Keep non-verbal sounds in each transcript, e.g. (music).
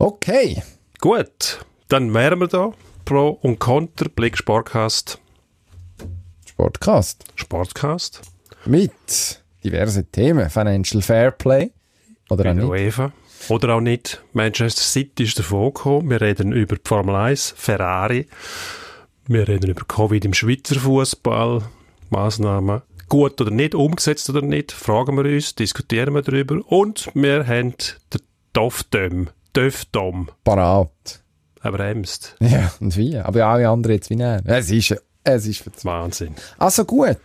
Okay. Gut, dann wären wir da. Pro und Contra, Blick Sportcast. Sportcast. Sportcast. Mit diversen Themen. Financial Fair Play. Oder auch nicht. UEFA. Oder auch nicht. Manchester City ist davon gekommen. Wir reden über die Formel 1, Ferrari. Wir reden über Covid im Schweizer Fußball, Maßnahmen gut oder nicht, umgesetzt oder nicht, fragen wir uns, diskutieren wir darüber und wir haben den Dofdom, Döfdom. Parat. Er bremst. Ja, und wie? Aber alle anderen jetzt wie er. Es ist, es ist verzweifelt. Wahnsinn. Also gut.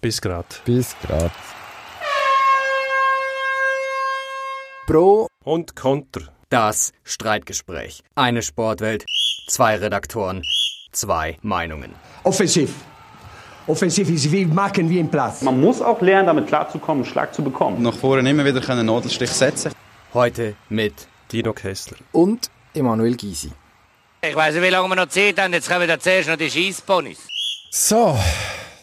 Bis grad. Bis grad. Pro Und Konter. Das Streitgespräch. Eine Sportwelt, zwei Redaktoren, zwei Meinungen. Offensiv. Offensiv ist wie machen wie im Platz. Man muss auch lernen, damit klarzukommen, einen Schlag zu bekommen. nach vorne immer wieder einen Nadelstich setzen Heute mit Dino Kessler. und Emanuel Gysi. Ich weiß nicht, wie lange wir noch Zeit haben. Jetzt kommen da zuerst noch die Scheissponys. So.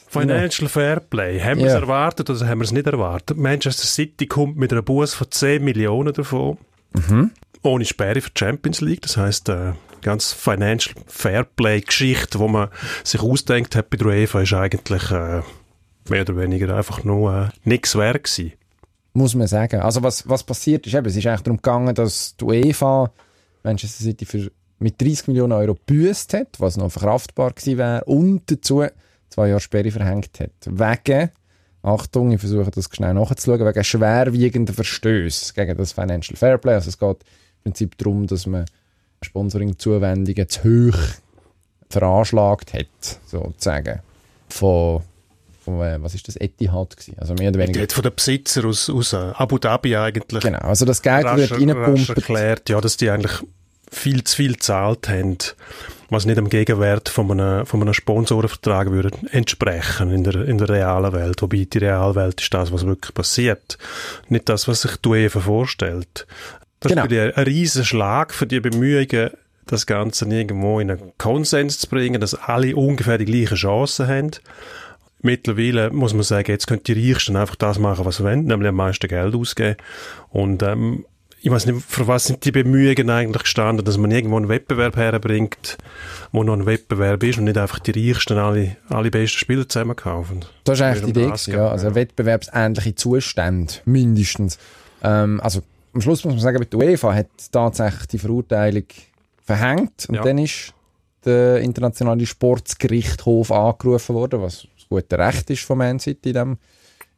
Financial Fairplay. Haben wir es erwartet oder haben wir es nicht erwartet? Manchester City kommt mit einer Buß von 10 Millionen davon. Ohne Sperre für die Champions League. Das heisst, äh, ganz Financial Fairplay-Geschichte, die man sich ausdenkt hat bei der UEFA, ist eigentlich äh, mehr oder weniger einfach nur äh, nichts wert gewesen. Muss man sagen. Also was, was passiert ist, eben, es ist eigentlich darum gegangen, dass die UEFA Manchester City für, mit 30 Millionen Euro gebüßt hat, was noch verkraftbar gewesen wäre, und dazu zwei Jahre Sperre verhängt hat. Wegen, Achtung, ich versuche das schnell nachzuschauen, wegen schwerwiegenden Verstößen gegen das Financial Fairplay. Also es geht im Prinzip darum, dass man Sponsoring-Zuwendungen zu hoch veranschlagt hat, sozusagen. Von, von äh, was ist das, Etihad gewesen. Also mehr oder weniger hat von den Besitzer aus, aus äh, Abu Dhabi eigentlich Genau, also das Geld rasch, wird reingepumpt. erklärt, ja, dass die eigentlich viel zu viel gezahlt haben, was nicht dem Gegenwert von einem, von einem Sponsorenvertrag würde entsprechen in der, in der realen Welt. Wobei die reale Welt ist das, was wirklich passiert. Nicht das, was sich die UEFA vorstellt. Das Genau. ist ein riesen Schlag für die Bemühungen, das Ganze irgendwo in einen Konsens zu bringen, dass alle ungefähr die gleichen Chancen haben. Mittlerweile muss man sagen, jetzt können die Reichsten einfach das machen, was sie wollen, nämlich am meisten Geld ausgeben. Und ähm, ich weiß nicht, für was sind die Bemühungen eigentlich gestanden, dass man irgendwo einen Wettbewerb herbringt, wo noch ein Wettbewerb ist und nicht einfach die Reichsten alle, alle besten Spieler zusammen kaufen. Das ist eigentlich die Idee, gehen, ja. Also ja. wettbewerbsähnliche Zustände, mindestens. Ähm, also am Schluss muss man sagen, die UEFA hat tatsächlich die Verurteilung verhängt und Ja. dann ist der internationale Sportsgerichtshof angerufen worden, was das gute Recht ist von Man City in diesem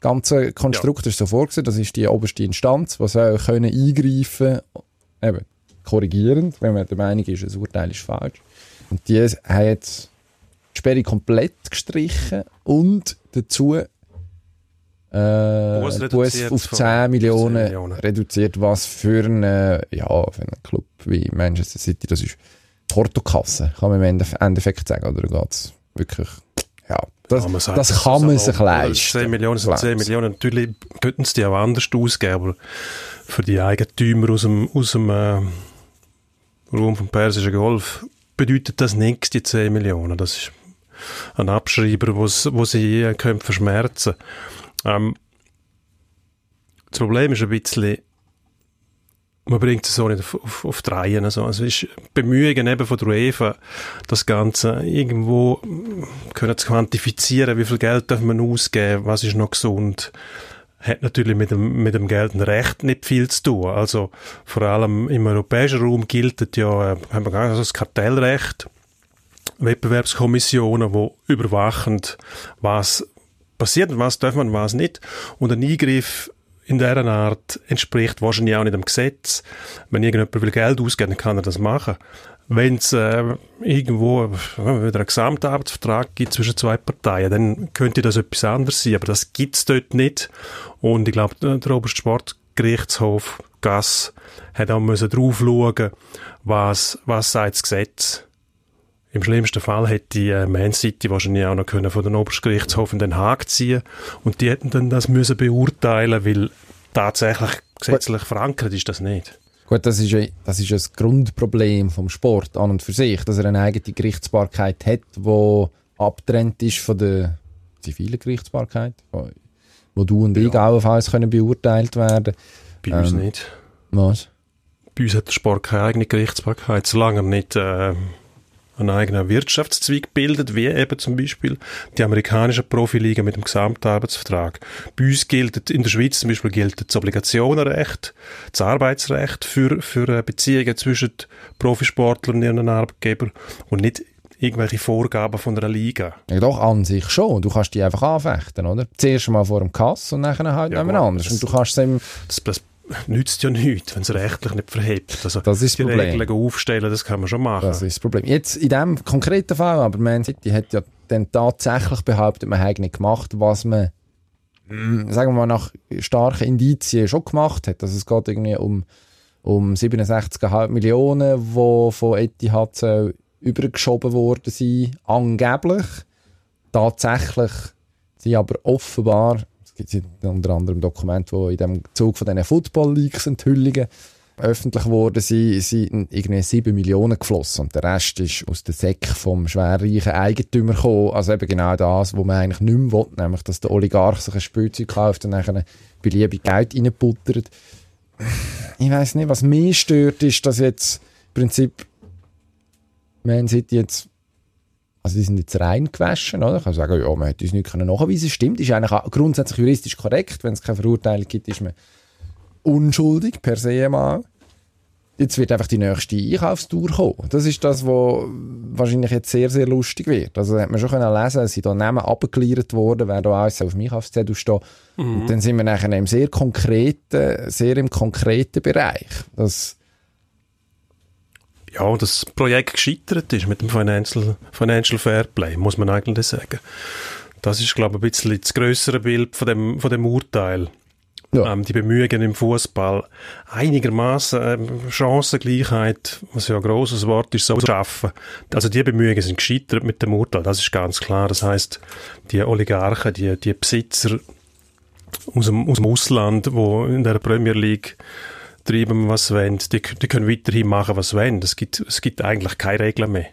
ganzen Konstrukt. Das ist so vorgesehen, das ist die oberste Instanz, die soll können eingreifen eben korrigierend, wenn man der Meinung ist, das Urteil ist falsch. Und die haben jetzt die Sperre komplett gestrichen und dazu äh, reduziert auf von 10 Millionen, 10 Millionen. reduziert, was für einen, ja, für einen Club wie Manchester City, das ist Portokasse, kann man im Endef- Endeffekt sagen, oder geht's wirklich, ja, das, Ja, sagt, das kann man sich leisten. 10 Millionen sind 10 Glaub's. Millionen. Natürlich könnten sie die auch anders ausgeben, aber für die Eigentümer aus dem, aus dem äh, Raum vom Persischen Golf bedeutet das nichts, die 10 Millionen. Das ist ein Abschreiber, wo sie äh, können verschmerzen ähm, Das Problem ist ein bisschen, man bringt es so nicht auf, auf, auf die Reihe. Also, also es ist Bemühungen eben von der UEFA, das Ganze irgendwo mm, können zu quantifizieren, wie viel Geld darf man ausgeben, was ist noch gesund, hat natürlich mit dem, mit dem geltenden Recht nicht viel zu tun. Also vor allem im europäischen Raum gilt ja, äh, haben wir gar das Kartellrecht, Wettbewerbskommissionen, die überwachen, was passiert was darf man was nicht. Und ein Eingriff in dieser Art entspricht wahrscheinlich auch nicht dem Gesetz. Wenn irgendjemand will Geld ausgeben, dann kann er das machen. Wenn es äh, irgendwo äh, wieder einen Gesamtarbeitsvertrag gibt zwischen zwei Parteien, dann könnte das etwas anderes sein, aber das gibt es dort nicht. Und ich glaube, der oberste Sportgerichtshof Gass hat auch müssen drauf schauen, was, was sagt das Gesetz. Im schlimmsten Fall hätte die äh, Man City wahrscheinlich auch noch können von den Obergerichtshof in Den Haag ziehen und die hätten dann das müssen beurteilen, weil tatsächlich gesetzlich verankert ist das nicht. Gut, das ist, ein- das ist ein Grundproblem vom Sport an und für sich, dass er eine eigene Gerichtsbarkeit hat, die abgetrennt ist von der zivilen Gerichtsbarkeit, wo, wo du und ich allenfalls können beurteilt werden. Bei uns Ähm, nicht. Was? bei uns hat der Sport keine eigene Gerichtsbarkeit, solange er nicht äh, einen eigenen Wirtschaftszweig bildet, wie eben zum Beispiel die amerikanische Profiliga mit dem Gesamtarbeitsvertrag. Bei uns gilt, in der Schweiz zum Beispiel gilt das Obligationenrecht, das Arbeitsrecht für, für äh, Beziehungen zwischen Profisportlern und ihren Arbeitgebern und nicht irgendwelche Vorgaben von einer Liga. Ja, doch, an sich schon. Du kannst die einfach anfechten, oder? Zuerst mal vor dem Kass und dann halt Ja, jemand anders. Und du kannst es ihm Das, das nützt ja nichts, wenn es rechtlich nicht verhebt. Also Das ist das die Problem. Regeln aufstellen, das kann man schon machen. Das ist das Problem. Jetzt in diesem konkreten Fall, aber Man City hat ja dann tatsächlich behauptet, man hätte nicht gemacht, was man, mm, sagen wir mal, nach starken Indizien schon gemacht hat. Also es geht irgendwie um, um 67,5 Millionen, die von Etihad soll übergeschoben worden sind, angeblich. Tatsächlich sind aber offenbar, gibt unter anderem Dokumente, die in dem Zug von diesen Football-Leaks-Enthüllungen öffentlich geworden sind, sind irgendwie 7 Millionen geflossen und der Rest ist aus der Säck vom schwerreichen Eigentümer gekommen. Also eben genau das, was man eigentlich nicht mehr will, nämlich dass der Oligarch sich ein Spielzeug kauft und dann beliebig Geld reinbuttert. Ich weiß nicht, was mich stört, ist, dass jetzt im Prinzip Man City jetzt also die sind jetzt rein gewaschen, oder? Ich kann sagen, ja, man hätte uns nicht nachweisen können. Stimmt, ist eigentlich grundsätzlich juristisch korrekt. Wenn es keine Verurteilung gibt, ist man unschuldig per se mal. Jetzt wird einfach die nächste Einkaufstour kommen. Das ist das, was wahrscheinlich jetzt sehr, sehr lustig wird. Also hat man schon können lesen, es sind da Namen abgeklärt worden, wer da alles auf dem Einkaufszettel steht. Und dann sind wir nachher im sehr konkreten, sehr im konkreten Bereich. Das, ja, das Projekt gescheitert ist mit dem Financial, Financial Fairplay, muss man eigentlich sagen. Das ist, glaube ich, ein bisschen das größere Bild von dem, von dem Urteil. Ja. Ähm, die Bemühungen im Fußball einigermaßen ähm, Chancengleichheit, was ja ein grosses Wort ist, so zu schaffen. Also die Bemühungen sind gescheitert mit dem Urteil, das ist ganz klar. Das heißt, die Oligarchen, die, die Besitzer aus dem, aus dem Ausland, wo in der Premier League treiben, was wollen, die, die können weiterhin machen, was sie wollen. Es gibt, es gibt eigentlich keine Regeln mehr.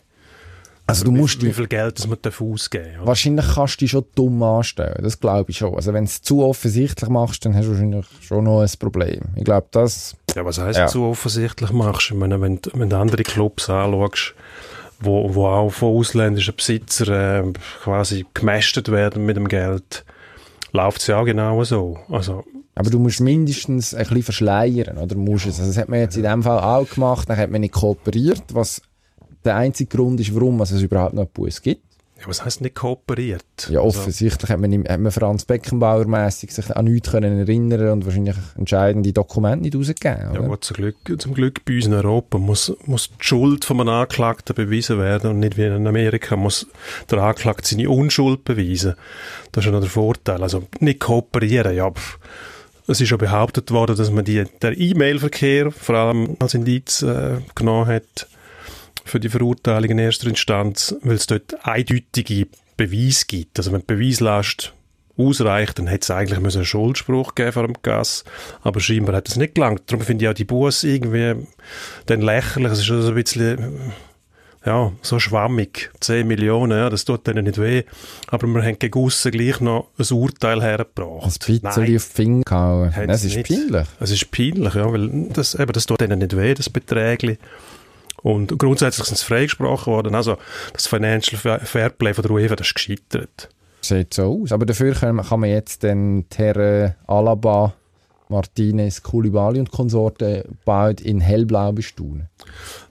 also du musst wie viel Geld das man darf ausgeben darf. Wahrscheinlich kannst du dich schon dumm anstellen, das glaube ich schon. Also wenn du es zu offensichtlich machst, dann hast du wahrscheinlich schon noch ein Problem. Ich glaube, das... Ja, was heisst Ja. du so offensichtlich machst? Ich meine, wenn, du- wenn du andere Clubs anschaust, wo, wo auch von ausländischen Besitzern äh, quasi gemästet werden mit dem Geld, läuft es ja auch genau so. Also, Aber du musst mindestens ein bisschen verschleiern, oder musst es? Also das hat man jetzt in dem Fall auch gemacht, dann hat man nicht kooperiert, was der einzige Grund ist, warum es überhaupt noch Bus gibt. ja, was heisst nicht kooperiert? Ja, Also, offensichtlich hat man, ihm- hat man Franz Beckenbauer mässig sich an nichts können erinnern und wahrscheinlich entscheidende Dokumente nicht rausgegeben. Ja, Oder? gut, zum Glück, zum Glück bei uns in Europa muss, muss die Schuld von einem Anklagten bewiesen werden und nicht wie in Amerika muss der Anklagte seine Unschuld beweisen. Das ist ja noch der Vorteil. Also nicht kooperieren, ja. Pff. Es ist schon behauptet worden, dass man die, der E-Mail-Verkehr vor allem als Indiz äh, genommen hat für die Verurteilung in erster Instanz, weil es dort eindeutige Beweise gibt. Also wenn die Beweislast ausreicht, dann hätte es eigentlich einen Schuldspruch geben vor dem Gas, aber scheinbar hat es nicht gelangt. Darum finde ich auch die Buße irgendwie dann lächerlich. Es ist schon so ein bisschen, ja, so schwammig. 10 Millionen, ja, das tut denen nicht weh. Aber wir haben gegen aussen gleich noch ein Urteil hergebracht. Ein bisschen auf Finger gehauen. sie ist nicht. peinlich. Es ist peinlich, ja, weil das, eben, das tut denen nicht weh, das Beträgli. Und grundsätzlich sind sie freigesprochen worden. Also, das Financial Fair- Fairplay von der UEFA, das ist gescheitert. Sieht so aus. Aber dafür kann, kann man jetzt den Terre Alaba, Martinez, Koulibaly und Konsorten bald in hellblau bestaunen.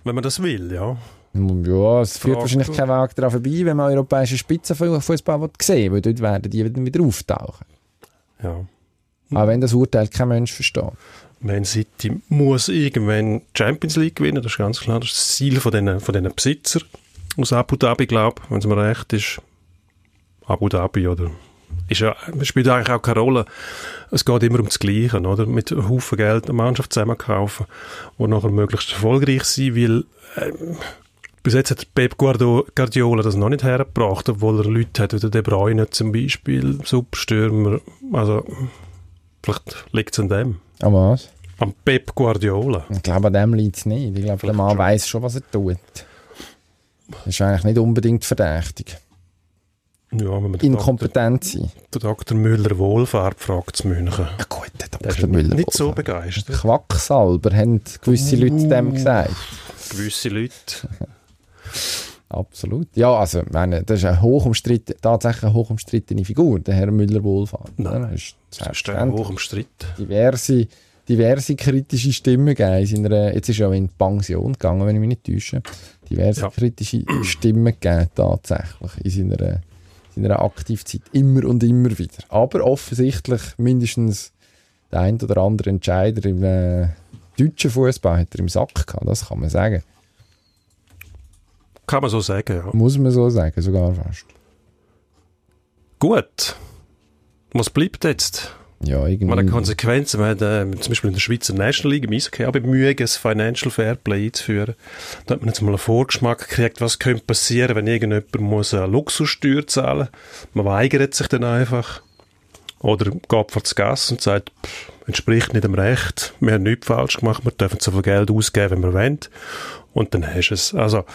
Wenn man das will, ja. Ja, es führt Frage- wahrscheinlich kein Weg daran vorbei, wenn man europäischen Spitzenfußball sehen will, weil dort werden die dann wieder auftauchen. ja. Auch wenn das Urteil kein Mensch versteht. Man City muss irgendwann die Champions League gewinnen, das ist ganz klar. Das ist das Ziel von diesen, von diesen Besitzer aus Abu Dhabi, glaube ich, wenn es mir recht ist. Abu Dhabi, oder? Ist ja, spielt eigentlich auch keine Rolle. Es geht immer um das Gleiche, oder? Mit einem Haufen Geld eine Mannschaft zusammenkaufen, die nachher möglichst erfolgreich sein weil ähm, bis jetzt hat Pep Guardiola das noch nicht hergebracht, obwohl er Leute hat, wie der De Bruyne zum Beispiel, Superstürmer. Also, vielleicht liegt es an dem. Aber was? Am Pep Guardiola. Ich glaube, an dem liegt es nicht. Ich glaube, der Mann weiß schon, was er tut. Das ist eigentlich nicht unbedingt verdächtig. Ja, wenn man inkompetent sein. Dr. der Dr. Müller Wohlfahrt fragt zu München. Ja gut, der Der Dr. Müller. nicht so begeistert. Quacksalber haben gewisse Leute dem gesagt. Gewisse Leute. (laughs) Absolut. Ja, also, meine, das ist eine hochumstrittene, tatsächlich eine hochumstrittene Figur, der Herr Müller-Wohlfahrt. Nein, ist Das ist der selbstverständlich. hoch umstritten. diverse, diverse kritische Stimmen gegeben. in Seiner, jetzt ist er ja in die Pension gegangen, wenn ich mich nicht täusche. Diverse Ja. kritische (clears throat) Stimmen gegeben, tatsächlich, in seiner, seiner Aktivzeit. Immer und immer wieder. Aber offensichtlich mindestens der ein oder andere Entscheider im äh, deutschen Fußball hat er im Sack gehabt, das kann man sagen. Kann man so sagen, ja. Muss man so sagen, sogar fast. Gut. Was bleibt jetzt? Ja, irgendwie. Konsequenzen. Man hat äh, zum Beispiel in der Schweizer National League im Eishockey auch bemüht, ein Financial Fairplay einzuführen. Da hat man jetzt mal einen Vorgeschmack gekriegt, was könnte passieren, wenn irgendjemand muss eine Luxussteuer zahlen Man weigert sich dann einfach. Oder geht vor das Gas und sagt, pff, entspricht nicht dem Recht, wir haben nichts falsch gemacht, wir dürfen so viel Geld ausgeben, wie wir wollen. Und dann hast du es. Also,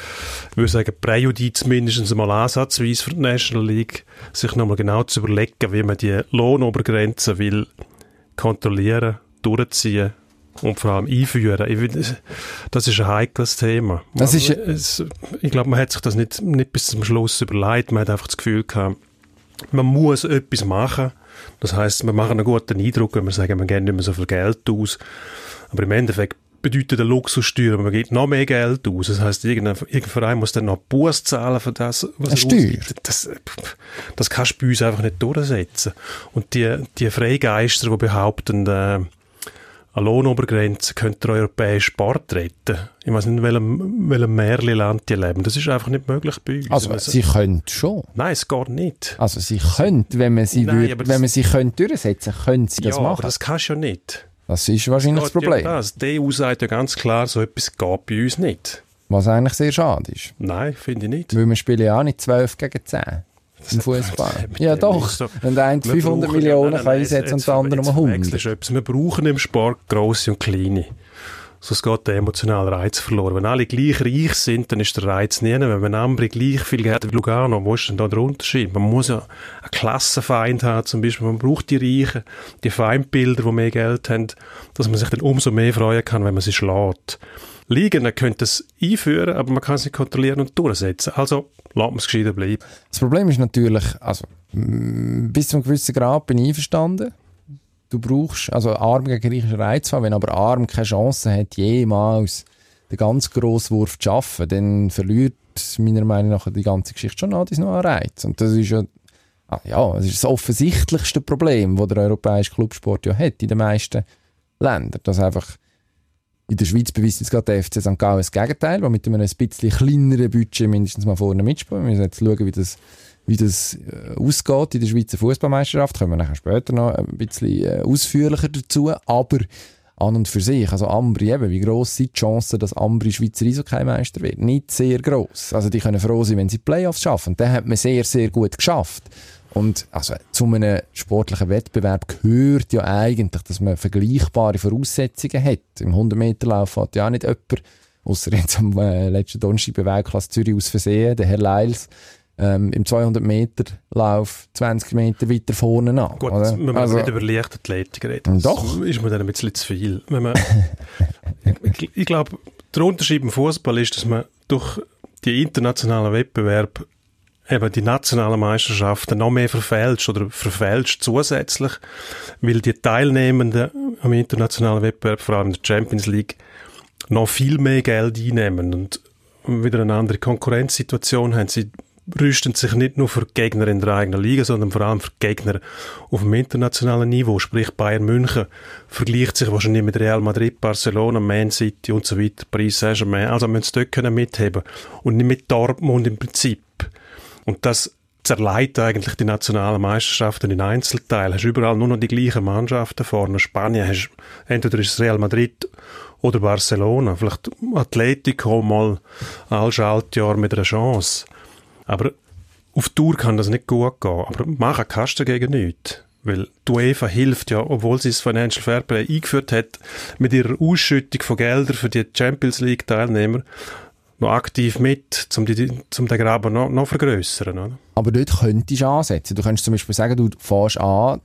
ich würde sagen, Präjudiz mindestens einmal ansatzweise für die National League, sich nochmal genau zu überlegen, wie man die Lohnobergrenze will kontrollieren, durchziehen und vor allem einführen. Das ist ein heikles Thema. Das ist- es, ich glaube, man hat sich das nicht, nicht bis zum Schluss überlegt. Man hat einfach das Gefühl gehabt, man muss etwas machen. Das heißt, wir machen einen guten Eindruck, wenn wir sagen, wir geben nicht mehr so viel Geld aus. Aber im Endeffekt bedeutet der Luxussteuer, man gibt noch mehr Geld aus. Das heißt, irgendein, irgendein Verein muss dann noch Buß zahlen für das, was Eine er Steuer? Das, das kannst du bei uns einfach nicht durchsetzen. Und die, die Freigeister, die behaupten, äh, eine Lohnobergrenze könnte den europäischen Sport retten. Ich weiß nicht, in welchem, welchem Märchenland die leben. Das ist einfach nicht möglich bei uns. Also, Also, sie können schon. Nein, es geht nicht. Also, sie können, wenn man sie, Nein, würd, wenn man sie könnte durchsetzen können sie das ja, machen. aber das kannst du ja nicht. Das ist wahrscheinlich das ja Problem. um Das. Die EU sagt ja ganz klar, so etwas geht bei uns nicht. Was eigentlich sehr schade ist. Nein, finde ich nicht. Weil wir spielen ja auch nicht 12 gegen 10 im Fußball. Ja doch. so- Wenn der eine Wir 500 brauchen- Millionen ja, kann nein, einsetzen und der andere um 100. verwechselst du etwas. Wir brauchen im Sport grosse und kleine. Sonst geht der emotionale Reiz verloren. Wenn alle gleich reich sind, dann ist der Reiz nie. Wenn man Ambri gleich viel Geld hat wie Lugano, wo ist denn da der Unterschied? Man muss ja einen Klassenfeind haben, zum Beispiel. Man braucht die Reichen, die Feindbilder, die mehr Geld haben, dass man sich dann umso mehr freuen kann, wenn man sie schlägt. Ligen, man könnte es einführen, aber man kann es nicht kontrollieren und durchsetzen. Also, lassen wir es gescheiter bleiben. Das Problem ist natürlich, also bis zu einem gewissen Grad bin ich einverstanden. Du brauchst, also Arm gegen Reich ist wenn aber Arm keine Chance hat, jemals den ganz grossen Wurf zu schaffen, dann verliert meiner Meinung nach die ganze Geschichte schon noch, noch einen Reiz. Und das ist ja, ah, ja, das ist das offensichtlichste Problem, das der europäische Clubsport ja hat in den meisten Ländern. Dass einfach in der Schweiz beweist jetzt gerade der FC St. Gallen das Gegenteil, weil mit einem ein bisschen kleineren Budget mindestens mal vorne mitspielen. Wir müssen jetzt schauen, wie das, wie das äh, ausgeht in der Schweizer Fußballmeisterschaft. Kommen wir nachher später noch ein bisschen äh, ausführlicher dazu. Aber an und für sich, also Ambri eben, wie gross sind die Chancen, dass Ambri Schweizer Eishockey-Meister wird? Nicht sehr gross. Also die können froh sein, wenn sie Playoffs schaffen. Den hat man sehr, sehr gut geschafft. Und also zu einem sportlichen Wettbewerb gehört ja eigentlich, dass man vergleichbare Voraussetzungen hat. Im 100-Meter-Lauf hat ja auch nicht jemand, außer jetzt am äh, letzten Donnerstag bei Weltklasse Zürich aus Versehen, der Herr Leils, ähm, im 200-Meter-Lauf 20 Meter weiter vorne an. Gut, oder? wenn man Also- nicht über Leichtathletik reden. Doch. ist mir dann ein bisschen zu viel. Man, (laughs) ich, ich glaube, der Unterschied im Fußball ist, dass man durch die internationalen Wettbewerbe eben die nationalen Meisterschaften noch mehr verfälscht oder verfälscht zusätzlich, weil die Teilnehmenden am internationalen Wettbewerb, vor allem in der Champions League, noch viel mehr Geld einnehmen und wieder eine andere Konkurrenzsituation haben. Sie rüsten sich nicht nur für Gegner in der eigenen Liga, sondern vor allem für Gegner auf dem internationalen Niveau. Sprich Bayern München vergleicht sich wahrscheinlich mit Real Madrid, Barcelona, Man City und so weiter, Paris Saint-Germain. Also müssen sie dort können mitheben und nicht mit Dortmund im Prinzip. Und das zerleiht eigentlich die nationalen Meisterschaften in Einzelteilen. Hast überall nur noch die gleichen Mannschaften vorne. Spanien hast entweder ist es Real Madrid oder Barcelona. Vielleicht Atletico mal all Schaltjahr mit einer Chance. Aber auf Tour kann das nicht gut gehen. Aber machen kannst du dagegen nichts. Weil die UEFA hilft ja, obwohl sie das Financial Fairplay eingeführt hat, mit ihrer Ausschüttung von Geldern für die Champions League Teilnehmer, noch aktiv mit, um, die, um den Graben noch, noch vergrößern, oder? Aber dort könntest du ansetzen. Du könntest zum Beispiel sagen, du fährst an,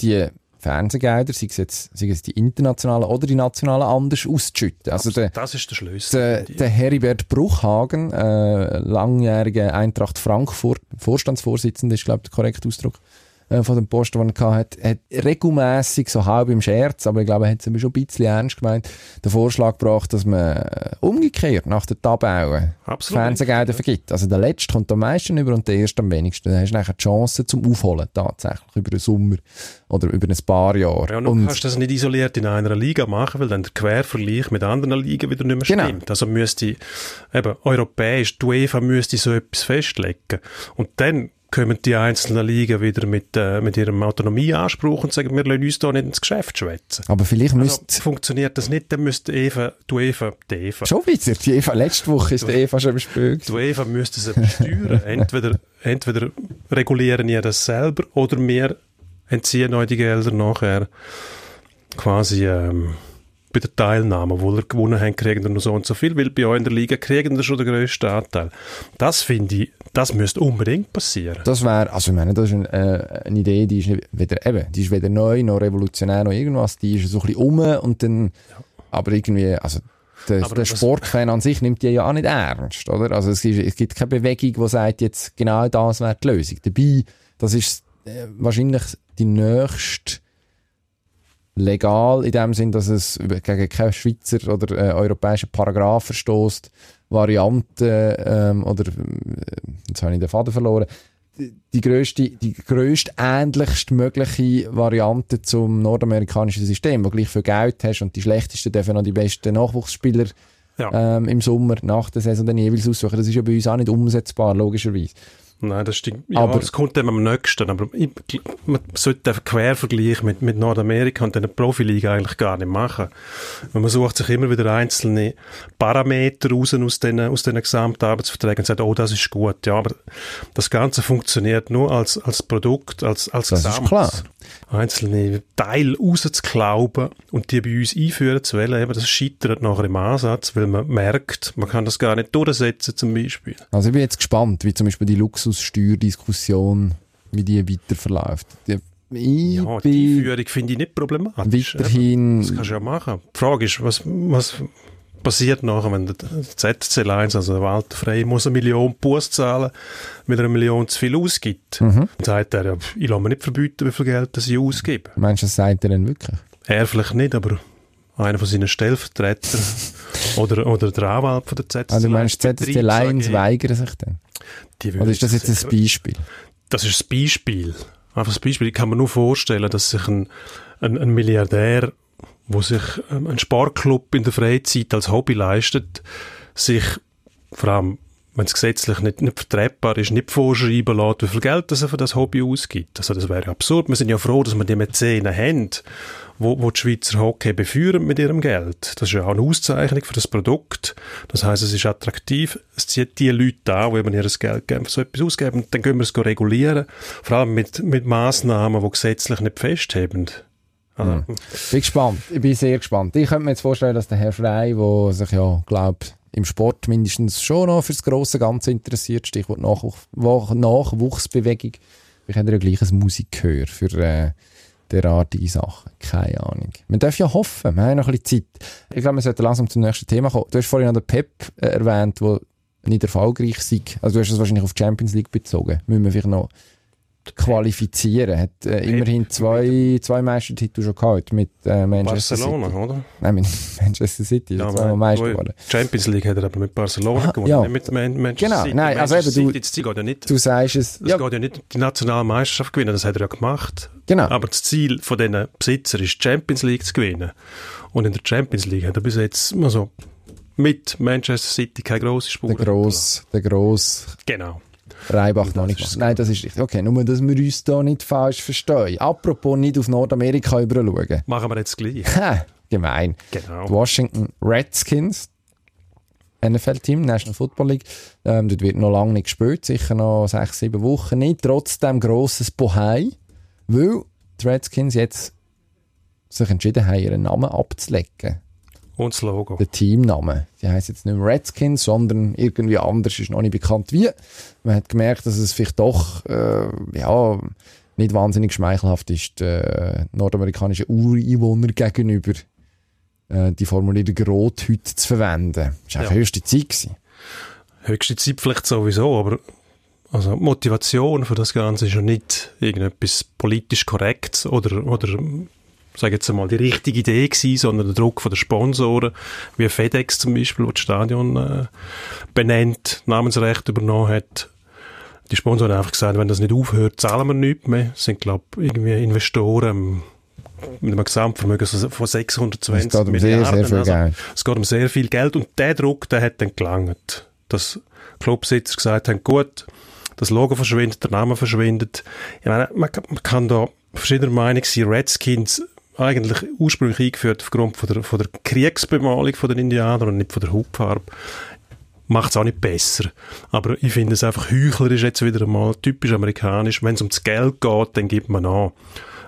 die Fernsehgelder, sei es jetzt sei es die internationalen oder die nationalen, anders auszuschütten. Also der, das ist der Schlüssel. der, der Heribert Bruchhagen, äh, langjähriger Eintracht Frankfurt Vorstandsvorsitzender, ist glaube ich der korrekte Ausdruck äh, von dem Posten, den er hatte, hat regelmäßig so halb im Scherz, aber ich glaube, er hat es schon ein bisschen ernst gemeint, den Vorschlag gebracht, dass man äh, umgekehrt nach der Tabelle. Fernsehgelder vergibt. Also der Letzte kommt am meisten über und der Erste am wenigsten. Dann hast du nachher die Chance zum Aufholen, tatsächlich, über den Sommer oder über ein paar Jahre. Ja, und du kannst das nicht isoliert in einer Liga machen, weil dann der Quervergleich mit anderen Ligen wieder nicht mehr Genau. stimmt. Also müsste, eben, europäisch, die UEFA müsste so etwas festlegen. Und dann kommen die einzelnen Ligen wieder mit, äh, mit ihrem Autonomieanspruch und sagen, wir lassen uns da nicht ins Geschäft schwätzen. aber vielleicht Also, müsste funktioniert das nicht, dann müsste Eva, die UEFA, die Eva, schon wieder, die Eva, letzte Woche ist der Eva schon im Spiel. die UEFA müsste es eben steuern. (laughs) entweder, entweder regulieren ihr das selber oder wir entziehen euch die Gelder nachher quasi ähm, bei der Teilnahme, wo ihr gewonnen habt, kriegen ihr nur so und so viel, weil bei euch in der Liga kriegen ihr schon den grössten Anteil. Das finde ich, das müsste unbedingt passieren. Das wäre, also ich meine, das ist ein, äh, eine Idee, die ist nicht weder, eben, die ist weder neu, noch revolutionär, noch irgendwas, die ist so ein bisschen um und dann, aber irgendwie, also, der, der Sportfan an sich nimmt die ja auch nicht ernst, oder? Also es, ist, es gibt keine Bewegung, die sagt, jetzt genau das wäre die Lösung. Dabei, das ist äh, wahrscheinlich die nächste legal in dem Sinn, dass es gegen keinen Schweizer oder äh, europäischen Paragraph verstößt, Variante ähm, oder äh, jetzt habe ich den Faden verloren. Die, die grösste, die grösst ähnlichst mögliche Variante zum nordamerikanischen System, wo du gleich viel Geld hast und die schlechtesten dürfen noch die besten Nachwuchsspieler Ja. ähm, im Sommer nach der Saison dann jeweils aussuchen. Das ist ja bei uns auch nicht umsetzbar, logischerweise. Nein, das stimmt. Ja, Aber- es kommt dem am nächsten. Aber ich, man sollte den Quervergleich mit, mit Nordamerika und der Profiliga eigentlich gar nicht machen. Man sucht sich immer wieder einzelne Parameter raus aus diesen, aus diesen Gesamtarbeitsverträgen und sagt, oh, das ist gut. Ja, aber das Ganze funktioniert nur als, als Produkt, als, als Das ist Gesamt. klar. Einzelne Teile rauszuklauben und die bei uns einführen zu wollen, eben, das scheitert nachher im Ansatz, weil man merkt, man kann das gar nicht durchsetzen zum Beispiel. Also ich bin jetzt gespannt, wie zum Beispiel die Luxussteuerdiskussion, wie die weiter verläuft. Die, ich Ja, die Einführung finde ich nicht problematisch. weiterhin... Das kannst du ja machen. Die Frage ist, was, was passiert nachher, wenn der ZC Lines, also der Walter Frey, muss eine Million Buß zahlen, weil er eine Million zu viel ausgibt. Mhm. Dann sagt er, ja, ich lasse mir nicht verbieten, wie viel Geld das ich ausgebe. Meinst du, das sagt er denn wirklich? Er vielleicht nicht, aber einer von seinen Stellvertretern (laughs) oder, oder der Anwalt von der ZC Also du meinst, ZSC Lions weigern sich dann? Oder ist das jetzt ein Beispiel? das ist das Beispiel. Einfach das Beispiel. Ich kann mir nur vorstellen, dass sich ein, ein, ein Milliardär, wo sich ähm, ein Sportclub in der Freizeit als Hobby leistet, sich vor allem, wenn es gesetzlich nicht, nicht vertretbar ist, nicht vorschreiben lässt, wie viel Geld das er für das Hobby ausgibt. Also das wäre absurd. Wir sind ja froh, dass wir die Mäzenen haben, wo, wo die Schweizer Hockey beführen mit ihrem Geld. Das ist ja auch eine Auszeichnung für das Produkt. Das heißt, es ist attraktiv. Es zieht die Leute an, die eben ihr Geld geben, für so etwas ausgeben. Dann können wir es regulieren. Vor allem mit, mit Massnahmen, die gesetzlich nicht festheben. Also, Bin gespannt. Ich bin sehr gespannt. Ich könnte mir jetzt vorstellen, dass der Herr Frey, der sich ja, glaube im Sport mindestens schon noch fürs grosse Ganze interessiert, Stichwort Nachwuch Nachwuchsbewegung, ich hätte ja gleich ein Musikgehör für äh, derartige Sachen. Keine Ahnung. Man darf ja hoffen, wir haben noch ein bisschen Zeit. Ich glaube, wir sollten langsam zum nächsten Thema kommen. Du hast vorhin noch den Pep äh, erwähnt, der nicht erfolgreich sei. Also du hast es wahrscheinlich auf die Champions League bezogen. Müssen wir vielleicht noch qualifizieren. Hat äh, immerhin zwei, zwei Meistertitel schon gehabt mit äh, Manchester Barcelona, City. oder? Nein, mit (laughs) Manchester City. Ja, nein, Meister wo- geworden. Champions League hat er aber mit Barcelona Ah, gewonnen, ja. nicht mit Man Manchester Genau, City. nein, also Manchester eben, du- City, das ja nicht, Du sagst es. Ja, geht ja nicht die nationale Meisterschaft gewinnen, das hat er ja gemacht. genau. Aber das Ziel von diesen Besitzer ist, die Champions League zu gewinnen. Und in der Champions League hat er bis jetzt also mit Manchester City keine grosse Spur. der gross, der gross. Genau. Reibach noch nicht gemacht. Nein, das ist richtig. Okay, nur, dass wir uns da nicht falsch verstehen. Apropos nicht auf Nordamerika überschauen. Machen wir jetzt gleich. Ha, gemein. Genau. Die Washington Redskins, NFL-Team, National Football League. Ähm, dort wird noch lange nicht gespielt, sicher noch sechs, sieben Wochen nicht. Trotzdem grosses Bohai, weil die Redskins jetzt sich entschieden haben, ihren Namen abzulegen. Und das Logo. der Teamname. Die heißt jetzt nicht mehr Redskins, sondern irgendwie anders, ist noch nicht bekannt wie. Man hat gemerkt, dass es vielleicht doch, äh, ja, nicht wahnsinnig schmeichelhaft ist, äh, nordamerikanischen Ureinwohner gegenüber äh, die Formulierung Rothüte zu verwenden. Das war Ja. höchste Zeit. Gewesen. Höchste Zeit vielleicht sowieso, aber also die Motivation für das Ganze ist ja nicht irgendetwas politisch korrektes oder, oder sage jetzt einmal, die richtige Idee gewesen, sondern der Druck von den Sponsoren, wie FedEx zum Beispiel, wo das Stadion äh, benennt, Namensrecht übernommen hat. Die Sponsoren haben einfach gesagt, wenn das nicht aufhört, zahlen wir nichts mehr. Das sind, glaube ich, irgendwie Investoren mit einem Gesamtvermögen von 620 Es geht um sehr, Milliarden. sehr viel also, Geld. es geht um sehr viel Geld und der Druck, der hat dann gelangt. Dass Clubsitzer gesagt haben, gut, das Logo verschwindet, der Name verschwindet. Ich meine, man, kann- man kann da verschiedener Meinung sein. Redskins eigentlich ursprünglich eingeführt aufgrund von der, von der Kriegsbemalung von den Indianern und nicht von der Hautfarbe. Macht es auch nicht besser. Aber ich finde es einfach heuchlerisch jetzt wieder einmal typisch amerikanisch. Wenn es ums Geld geht, dann gibt man an.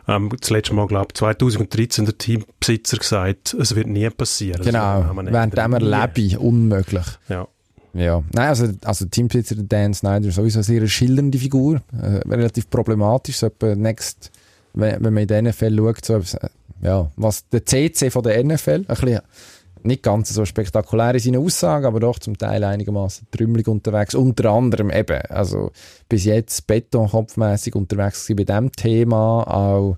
Ähm, das letzte Mal, glaube ich, 2013 der Teambesitzer gesagt, es wird nie passieren. Das Genau, während er ändern. Nie. lebe, unmöglich. Ja. Ja, nein, also, also Teambesitzer der Dan Snyder ist sowieso eine sehr schildernde Figur, äh, relativ problematisch, so etwa next, wenn, wenn man in der NFL schaut, so, ja, was der CC von der NFL, ein bisschen, nicht ganz so spektakulär in seinen Aussagen, aber doch zum Teil einigermaßen trümmelig unterwegs, unter anderem eben, also bis jetzt betonkopfmäßig unterwegs bei dem Thema, auch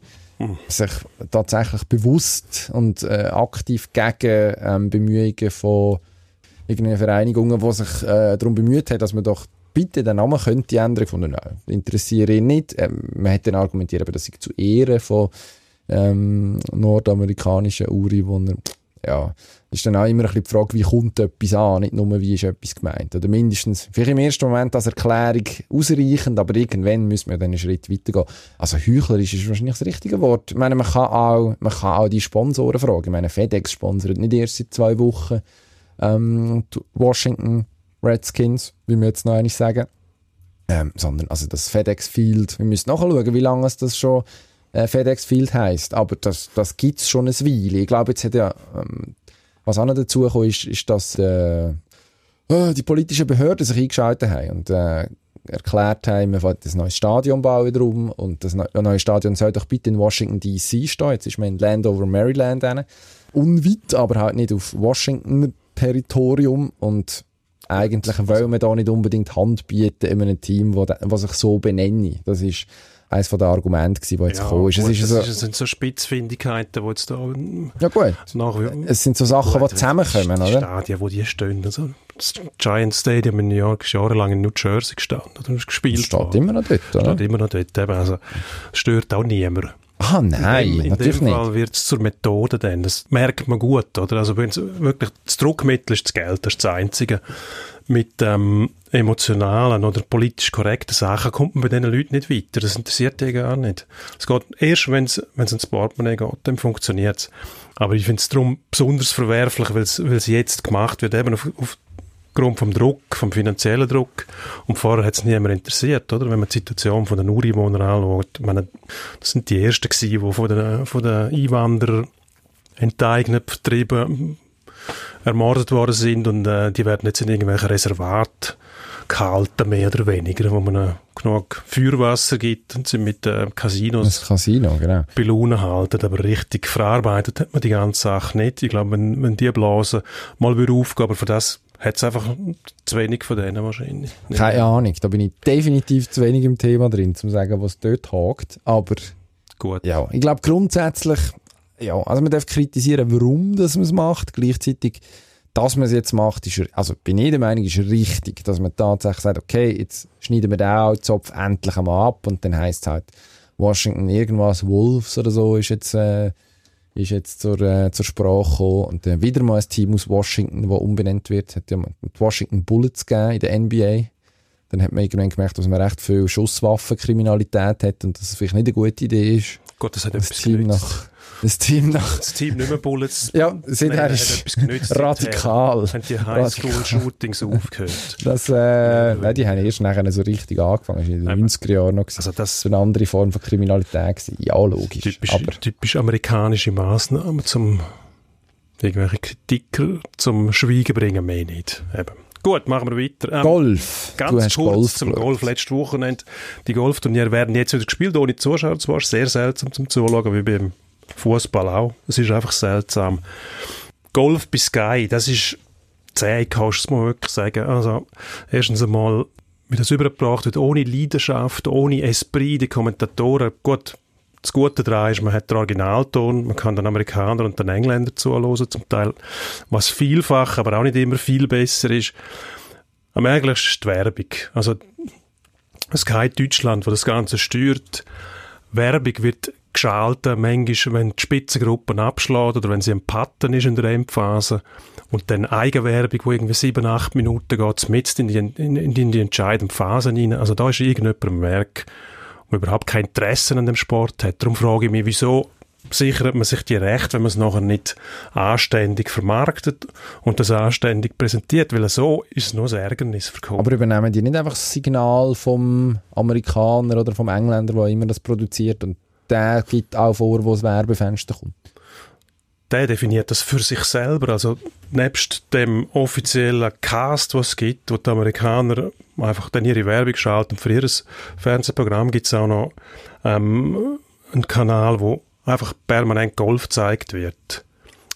sich tatsächlich bewusst und äh, aktiv gegen ähm, Bemühungen von irgendeine Vereinigungen, die sich äh, darum bemüht haben, dass man doch bitte den Namen könnte ändern. Ich fand, nein, interessiere ihn nicht. Ähm, man hätte dann argumentiert, aber das ist zu Ehren von ähm, nordamerikanischen Ureinwohnern. Ja, ist dann auch immer ein bisschen die Frage, wie kommt etwas an, nicht nur, wie ist etwas gemeint. Oder mindestens, vielleicht im ersten Moment als Erklärung ausreichend, aber irgendwann müssen wir dann einen Schritt weitergehen. Also heuchlerisch ist wahrscheinlich das richtige Wort. Ich meine, man kann auch, man kann auch die Sponsoren fragen. Ich meine, FedEx sponsert nicht erst seit zwei Wochen ähm, Washington Redskins, wie wir jetzt noch einmal sagen. Ähm, sondern also das FedEx Field, wir müssen nachschauen, wie lange es das schon äh, FedEx Field heisst, aber das, das gibt es schon eine Weile. Ich glaube, jetzt hat ja, ähm, was auch noch dazu gekommen ist, ist, dass äh, äh, die politischen Behörden sich eingeschaltet haben und äh, erklärt haben, man will ein neues Stadion bauen drum und das neu- neue Stadion soll doch bitte in Washington D.C. stehen. Jetzt ist man in Landover, Maryland. hin. Unweit, aber halt nicht auf Washington Territorium und eigentlich wollen wir da nicht unbedingt Hand bieten in einem Team, wo, was sich so benenne. Das ist eines der Argumente, die jetzt gekommen ist. Es ist so, sind so Spitzfindigkeiten, die jetzt da ja gut, es sind so Sachen, Gut, die zusammenkommen, die oder? Stadien, wo die stehen. Also, das Giant Stadium in New York ist jahrelang in New Jersey gestanden oder gespielt Das steht worden. immer noch dort, oder? Steht immer noch dort. Eben. Also, stört auch niemand. Ah, nein, in dem, natürlich in dem. Fall wird es zur Methode dann. Das merkt man gut, oder? Also, wenn wirklich das Druckmittel ist das Geld, das ist das Einzige. Mit ähm, emotionalen oder politisch korrekten Sachen kommt man bei diesen Leuten nicht weiter. Das interessiert die gar nicht. Es geht erst, wenn es ins Portemonnaie geht, dann funktioniert es. Aber ich finde es darum besonders verwerflich, weil es jetzt gemacht wird, eben auf, aufgrund vom Druck, vom finanziellen Druck. Und vorher hat es niemand interessiert, oder? Wenn man die Situation von den Ureinwohnern anschaut. Meine, das sind die Ersten gewesen, die von den, von den Einwanderern enteignet, vertrieben, ermordet worden sind und äh, die werden jetzt in irgendwelchen Reservat gehalten, mehr oder weniger, wo man äh, genug Feuerwasser gibt und sie mit äh, Casinos Das Casino, genau. bei Laune halten, aber richtig verarbeitet hat man die ganze Sache nicht. Ich glaube, wenn, wenn die Blase mal wieder aufgehen, aber für das hat es einfach zu wenig von denen wahrscheinlich. Keine Ahnung, da bin ich definitiv zu wenig im Thema drin, um zu sagen, was dort hakt. Aber Gut. ja, ich glaube grundsätzlich, ja, also man darf kritisieren, warum das man es macht. Gleichzeitig, dass man es jetzt macht, ist, also bin ich der Meinung, ist richtig, dass man tatsächlich sagt, okay, jetzt schneiden wir den Outzopf endlich einmal ab und dann heisst es halt, Washington irgendwas, Wolves oder so ist jetzt, äh, ist jetzt zur, äh, zur Sprache gekommen. Und dann wieder mal ein Team aus Washington, das umbenannt wird. Hat ja die Washington Bullets gegeben in der NBA. Dann hat man irgendwann gemerkt, dass man recht viel Schusswaffenkriminalität hat und dass es vielleicht nicht eine gute Idee ist, Gut, das hat das Team genützt. nach, das Team nach, Das Team nicht mehr Bullets. ja, seither Nein, seither. radikal. Haben die Highschool-Shootings aufgehört. (laughs) Das, äh, nein, die haben erst nachher so richtig angefangen. Das war in den Eben. 90er Jahren noch. gewesen. Also das so eine andere Form von Kriminalität gewesen. Ja, logisch. typisch, Aber typisch amerikanische Maßnahmen zum irgendwelche Kritiker zum Schweigen bringen, mehr nicht. Eben. Gut, machen wir weiter. Ähm, Golf. Ganz du hast kurz Golf zum. Golf letztes Wochenende. Die Golfturniere werden jetzt wieder gespielt, ohne Zuschauer. Zwar sehr seltsam zum Zuschauen, wie beim Fußball auch. Es ist einfach seltsam. Golf bei Sky, das ist zäh, kannst du mal wirklich sagen. Also, erstens einmal, wie das übergebracht wird, ohne Leidenschaft, ohne Esprit, die Kommentatoren, gut, das Gute daran ist, man hat den Originalton, man kann den Amerikaner und den Engländer zuhören, zum Teil, was vielfach, aber auch nicht immer viel besser ist. Am ärgerlichsten ist die Werbung. Also, Sky Deutschland, wo das Ganze steuert, Werbung wird geschaltet, manchmal, wenn die Spitzengruppen abschlägt oder wenn sie am Patten ist in der Endphase und dann Eigenwerbung, wo irgendwie sieben, acht Minuten geht, mit in die, in, in die entscheidenden Phasen rein. Also da ist irgendjemand am Werk, der überhaupt kein Interesse an dem Sport hat. Darum frage ich mich, wieso sichert man sich die Recht, wenn man es nachher nicht anständig vermarktet und das anständig präsentiert, weil so ist es nur ein Ärgernis für Kunden. Aber übernehmen die nicht einfach das Signal vom Amerikaner oder vom Engländer, der immer das produziert und der gibt auch vor, wo das Werbefenster kommt? der definiert das für sich selber. Also nebst dem offiziellen Cast, was es gibt, wo die Amerikaner einfach dann ihre Werbung schalten für ihr Fernsehprogramm, gibt es auch noch ähm, einen Kanal, wo einfach permanent Golf gezeigt wird.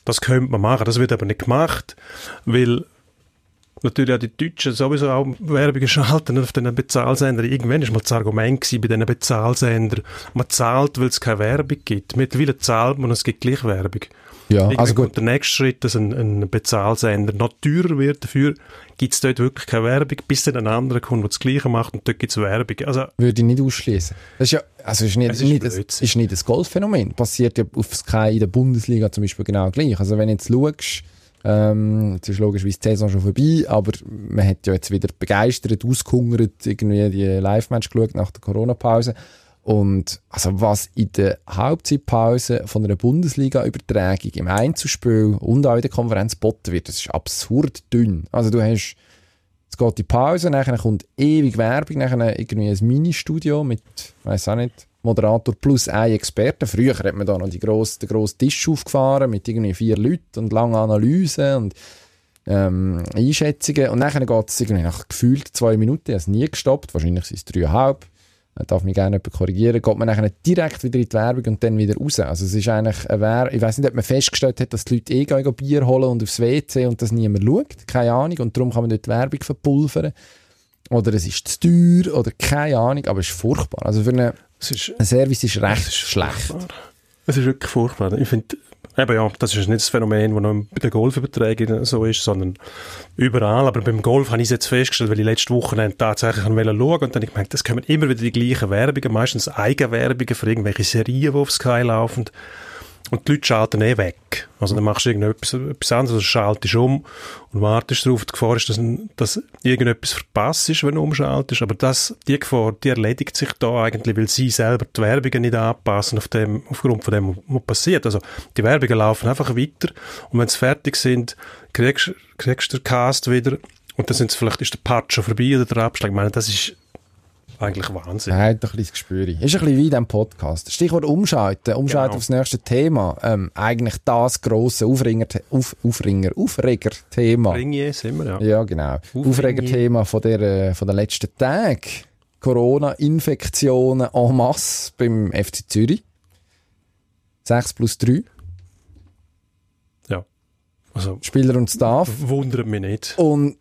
Das könnte man machen, das wird aber nicht gemacht, weil natürlich auch die Deutschen sowieso auch Werbung schalten auf diesen Bezahlsendern. Irgendwann war mal das Argument gewesen bei diesen Bezahlsendern, man zahlt, weil es keine Werbung gibt. Mittlerweile zahlt man und es gibt gleich Werbung. Ja, Irgendwann also gut. der nächste Schritt, dass ein, ein Bezahlsender noch teurer wird. Dafür gibt es dort wirklich keine Werbung, bis dann ein anderer kommt, der das Gleiche macht und dort gibt es Werbung. Also, Würde ich nicht ausschließen. Das ist ja, also ist nicht, Es ist nicht, das Blödsinn. ist nicht ein Golfphänomen. Passiert ja auf Sky in der Bundesliga zum Beispiel genau gleich. Also wenn du jetzt schaust, ähm, jetzt ist logischerweise die Saison schon vorbei, aber man hat ja jetzt wieder begeistert, ausgehungert, irgendwie die Live-Match geschaut nach der Corona-Pause. Und also was in der Hauptzeitpause von einer Bundesliga-Übertragung im Einzelspiel und auch in der Konferenz geboten wird, das ist absurd dünn. Also du hast Jetzt geht die Pause, nachher kommt ewig Werbung, nachher irgendwie ein Ministudio mit, weiß auch nicht, Moderator plus ein Experte. Früher hat man da noch die grosse, den grossen Tisch aufgefahren mit irgendwie vier Leuten und lange Analysen und ähm, Einschätzungen. Und nachher geht es irgendwie nach gefühlt zwei Minuten, es nie gestoppt, wahrscheinlich sind es dreieinhalb. Da darf mich gerne jemand korrigieren. Geht man nachher direkt wieder in die Werbung und dann wieder raus. Also es ist eigentlich eine Wer ich weiß nicht, ob man festgestellt hat, dass die Leute eh gehen Bier holen und aufs WC und das niemand schaut. Keine Ahnung. Und darum kann man dort die Werbung verpulvern. Oder es ist zu teuer oder keine Ahnung. Aber es ist furchtbar. Also für einen es ist, ein Service ist recht ist schlecht. Es ist wirklich furchtbar. Ich finde, eben ja, das ist nicht das Phänomen, das nur bei den Golfüberträgen so ist, sondern überall. Aber beim Golf habe ich es jetzt festgestellt, weil ich letzte Woche tatsächlich schauen wollte und dann habe ich gemerkt, es kommen immer wieder die gleichen Werbungen, meistens Eigenwerbungen für irgendwelche Serien, die auf Sky laufen. Und die Leute schalten eh weg. Also dann machst du irgendetwas etwas anderes, also schaltest um und wartest darauf. Die Gefahr ist, dass, dass irgendetwas verpasst ist, wenn du umschaltest. Aber das, die Gefahr, die erledigt sich da eigentlich, weil sie selber die Werbungen nicht anpassen auf dem, aufgrund von dem, was passiert. Also die Werbungen laufen einfach weiter und wenn sie fertig sind, kriegst, kriegst du den Cast wieder und dann sind vielleicht ist der Part schon vorbei oder der Abschlag. Ich meine, das ist eigentlich Wahnsinn. Er hat ein bisschen Gespür. Ist ein bisschen wie in diesem Podcast. Stichwort umschalten. Umschalten Genau. aufs nächste Thema. Ähm, eigentlich das grosse Aufringer, auf, Aufringer, Aufreger-Thema. Ringier sind wir, ja. Ja, genau. Aufreger. Aufreger-Thema von, der, äh, von den letzten Tagen. Corona-Infektionen en masse beim FC Zürich. 6 plus 3. ja. Also, Spieler und Staff. wundert mich nicht. Und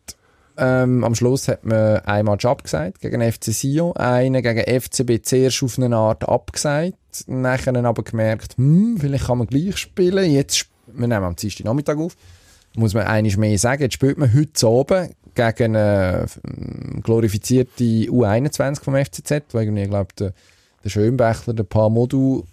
ähm, am Schluss hat man einmal Job gesagt gegen FC Sion, einen gegen FCB zuerst auf eine Art abgesagt, nachher aber gemerkt, hm, vielleicht kann man gleich spielen. Jetzt, wir nehmen am Dienstag Nachmittag auf, muss man einiges mehr sagen. Jetzt spielt man heute oben gegen eine ähm, glorifizierte U21 vom FCZ, wo irgendwie, glaube der, der Schönbächler, der Pamodu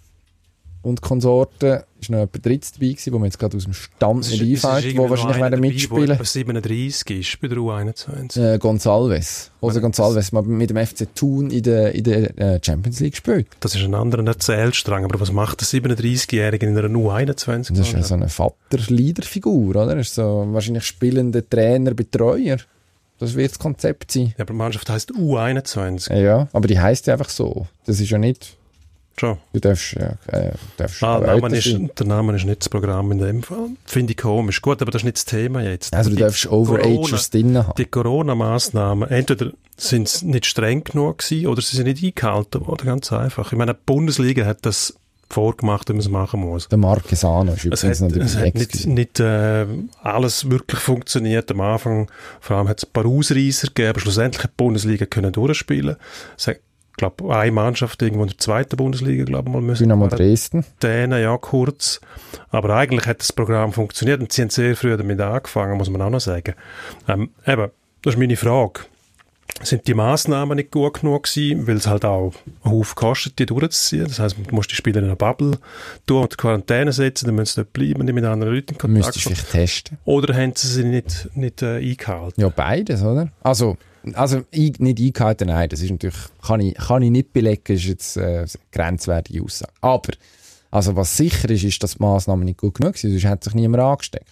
und Konsorten, ist noch jemand drittes dabei gewesen, wo man jetzt gerade aus dem Stand nicht einfällt, wo wahrscheinlich werden mitspielen. Der 37 ist bei der U21. Äh, Gonzalves. Jose Gonzalves mal mit dem FC Thun in der, in der äh, Champions League gespielt. Das ist ein anderer Erzählstrang. Aber was macht der 37-Jährige in einer U21? Das ist ja so eine Vater-Leader-Figur, oder? Das ist so wahrscheinlich spielender Trainer, Betreuer. Das wird das Konzept sein. Ja, aber die Mannschaft heisst U21. Ja, ja, aber die heißt ja einfach so. Das ist ja nicht Schon. Du darfst, ja, äh, darfst Ah, der, Name ist, der Name ist nicht das Programm in dem Fall. Finde ich komisch. Gut, aber das ist nicht das Thema jetzt. Also du Die darfst Overagers drin haben. Die Corona-Massnahmen, entweder sind sie nicht streng genug gewesen oder sie sind nicht eingehalten worden, ganz einfach. Ich meine, die Bundesliga hat das vorgemacht, wie man es machen muss. Der Marquesano ist Es übrigens hat, noch es hat nicht, nicht äh, alles wirklich funktioniert. Am Anfang vor allem hat es ein paar Ausreißer gegeben, aber schlussendlich hat die Bundesliga können durchspielen. Es hat, glaube eine Mannschaft irgendwo in der zweiten Bundesliga, glaube mal müssen. Dynamo Dresden. Quarantäne, ja, kurz. Aber eigentlich hat das Programm funktioniert und sie haben sehr früh damit angefangen, muss man auch noch sagen. Ähm, eben, das ist meine Frage. Sind die Massnahmen nicht gut genug gewesen, weil es halt auch einen Haufen kostet, die durchzuziehen? Das heisst, du musst die Spieler in einer Bubble tun und Quarantäne setzen, dann müssen sie dort bleiben, nicht mit anderen Leuten in Kontakt Müsstest du testen. Oder haben sie sie nicht, nicht äh, eingehalten? Ja, beides, oder? Also, also nicht eingehalten, nein, das ist natürlich, kann ich, kann ich nicht belegen, ist jetzt äh, eine grenzwertige Aussage. Aber, also was sicher ist, ist, dass die Massnahmen nicht gut genug sind, sonst hat sich niemand angesteckt.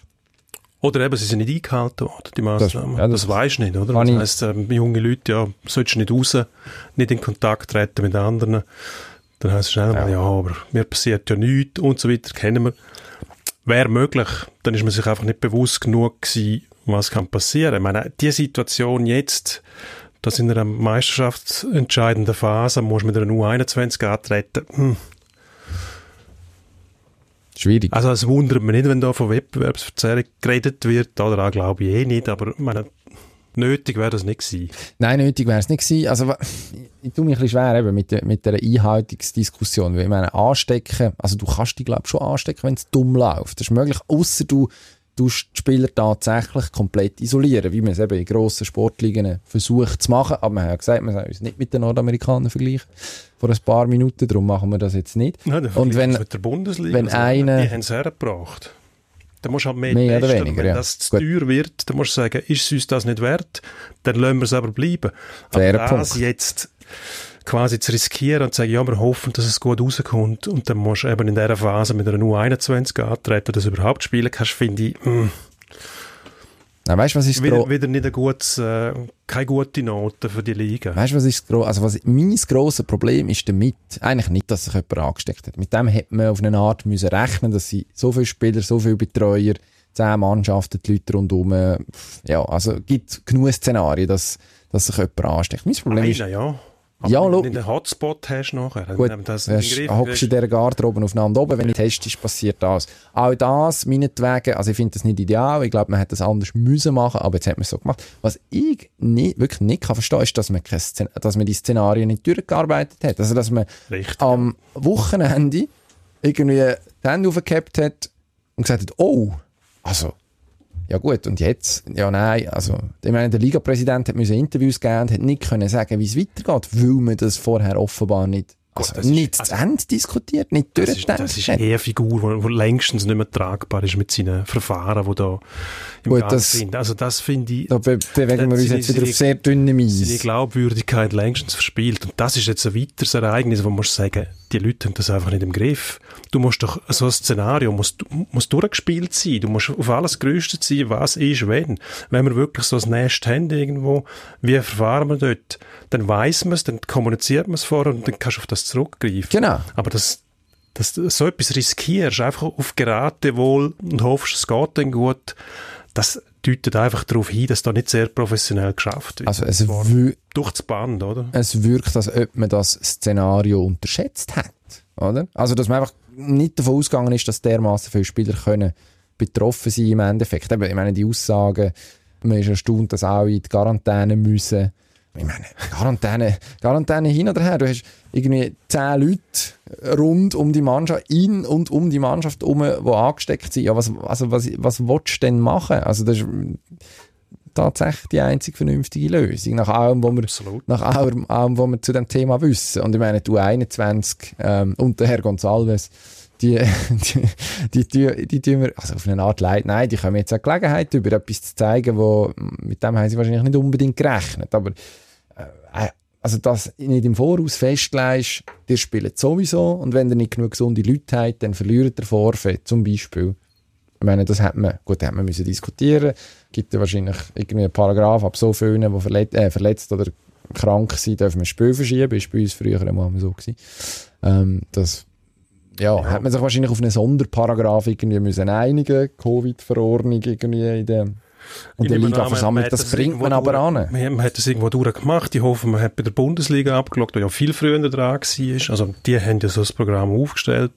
Oder eben, sie sind nicht eingehalten worden, die Massnahmen. ja, Das, das- weisst du nicht, oder? Das heisst, ähm, junge Leute, ja, solltest du nicht raus, nicht in Kontakt treten mit anderen. Dann heisst es schnell mal, ja, aber mir passiert ja nichts und so weiter, kennen wir. Wäre möglich, dann ist man sich einfach nicht bewusst genug gewesen, was kann passieren. Ich meine, die Situation jetzt, dass in einer meisterschaftsentscheidenden Phase muss mit einer U21 antreten, hm, Schwierig. also es wundert mich nicht, wenn da von Wettbewerbsverzerrung geredet wird, oder auch glaube ich eh nicht, aber ich meine, nötig wäre das nicht gewesen. Nein, nötig wäre es nicht gewesen. Also, ich, tue mich ein bisschen schwer eben mit, der- mit der Einhaltungsdiskussion, weil ich meine, anstecken, also du kannst dich glaube ich schon anstecken, wenn es dumm läuft. Das ist möglich, außer du die Spieler tatsächlich komplett isolieren, wie man es eben in grossen Sportligen versucht zu machen. Aber wir haben ja gesagt, wir sollen uns nicht mit den Nordamerikanern vergleichen. Vor ein paar Minuten, darum machen wir das jetzt nicht. Der Und wenn- mit der Bundesliga, wenn einer- die haben es hergebracht. Da musst du halt mehr, Mehr oder testen. weniger, Wenn ja. das zu Gut. teuer wird, dann musst du sagen, ist es uns das nicht wert, dann lassen wir es aber bleiben. Fairer aber das Punkt. jetzt quasi zu riskieren und zu sagen, ja, wir hoffen, dass es gut rauskommt und dann musst du eben in dieser Phase mit einer U21 antreten, dass du überhaupt spielen kannst, finde ich, mh, Nein, weißt du, was ist wieder, wieder nicht ein gutes, äh, keine gute Note für die Liga. Weißt du, was ist das also was mein grosses Problem ist damit, eigentlich nicht, dass sich jemand angesteckt hat. Mit dem hätte man auf eine Art müssen rechnen, dass sie so viele Spieler, so viele Betreuer, zehn Mannschaften, die Leute rundherum, ja, also gibt genug Szenarien, dass, dass sich jemand ansteckt. Mein Problem ist, Einer, ja. Ja, Aber lo- wenn du einen Hotspot hast nachher, dann Gut, das in den hockst in dieser Garderobe aufeinander oben, wenn du testest, passiert das. Auch das, meinetwegen, also ich finde das nicht ideal, ich glaube, man hätte das anders müssen machen, aber jetzt hat man es so gemacht. Was ich nicht, wirklich nicht kann verstehen, ist, dass man, kein dass man die Szenarien nicht durchgearbeitet hat. Also, dass man Richtig. am Wochenende irgendwie die Hände aufgehabt hat und gesagt hat, oh, also, ja gut, und jetzt? Ja, nein, also, ich meine, der Ligapräsident hat müssen Interviews geben und hat nicht können sagen, wie es weitergeht, weil man das vorher offenbar nicht, also, das ist- nicht zu also- Ende diskutiert, nicht Das ist, durchgedacht das ist hat. eher eine Figur, die längstens nicht mehr tragbar ist mit seinen Verfahren, die da im Gut, Gang das- sind. Also das finde ich, Da be bewegen wir uns seine- jetzt wieder auf seine- sehr dünnem seine Eis. Glaubwürdigkeit längstens verspielt. Und das ist jetzt ein weiteres Ereignis, wo man muss sagen, die Leute haben das einfach nicht im Griff. Du musst doch, so ein Szenario muss, muss durchgespielt sein. Du musst auf alles gerüstet sein, was ist, wenn. Wenn wir wirklich so ein Nest haben irgendwo, wie verfahren wir dort? Dann weiss man es, dann kommuniziert man es vorher und dann kannst du auf das zurückgreifen. Genau. Aber das, dass du so etwas riskierst, einfach auf Geratewohl und hoffst, es geht dann gut, das deutet einfach darauf hin, dass da nicht sehr professionell geschafft wird. Also, es, durch das Band, oder? es wirkt, als ob man das Szenario unterschätzt hat. Oder? Also, dass man einfach nicht davon ausgegangen ist, dass dermaßen viele Spieler können betroffen sein im Endeffekt. Eben, ich meine, die Aussagen, man ist erstaunt, dass alle in die Quarantäne müssen. Ich meine, Quarantäne, Quarantäne hin oder her. Du hast irgendwie zehn Leute rund um die Mannschaft, in und um die Mannschaft herum, die angesteckt sind. Ja, was, also, was, was willst du denn machen? Also, das ist tatsächlich die einzige vernünftige Lösung. Nach allem, was wir Absolut. nach allem, allem, was wir zu dem Thema wissen. Und ich meine, du 21 ähm, und der Herr Gonsalves, (laughs) die, die, die, die, tun wir, also auf eine Art leid, nein, die kommen jetzt eine Gelegenheit über etwas zu zeigen, wo, mit dem haben sie wahrscheinlich nicht unbedingt gerechnet, aber also das nicht im Voraus festlegst, ihr spielt sowieso und wenn ihr nicht genug gesunde Leute habt, dann verliert ihr Vorfeld zum Beispiel. Ich meine, das hat man, gut, hat man müssen diskutieren. Gibt ja wahrscheinlich irgendwie einen Paragraph ab so vielen, die verlet äh, verletzt oder krank sind, dürfen wir das Spiel verschieben. Ist bei uns früher immer so gewesen. Ähm, das ja, ja, hat man sich wahrscheinlich auf einen Sonderparagraph irgendwie müssen einigen, Covid-Verordnung irgendwie in der und die Liga-Versammlung, das bringt man aber an. Man hat das irgendwo durchgemacht. Ich hoffe, man hat bei der Bundesliga abgeschaut, die ja viel früher dran war. Also die haben ja so ein Programm aufgestellt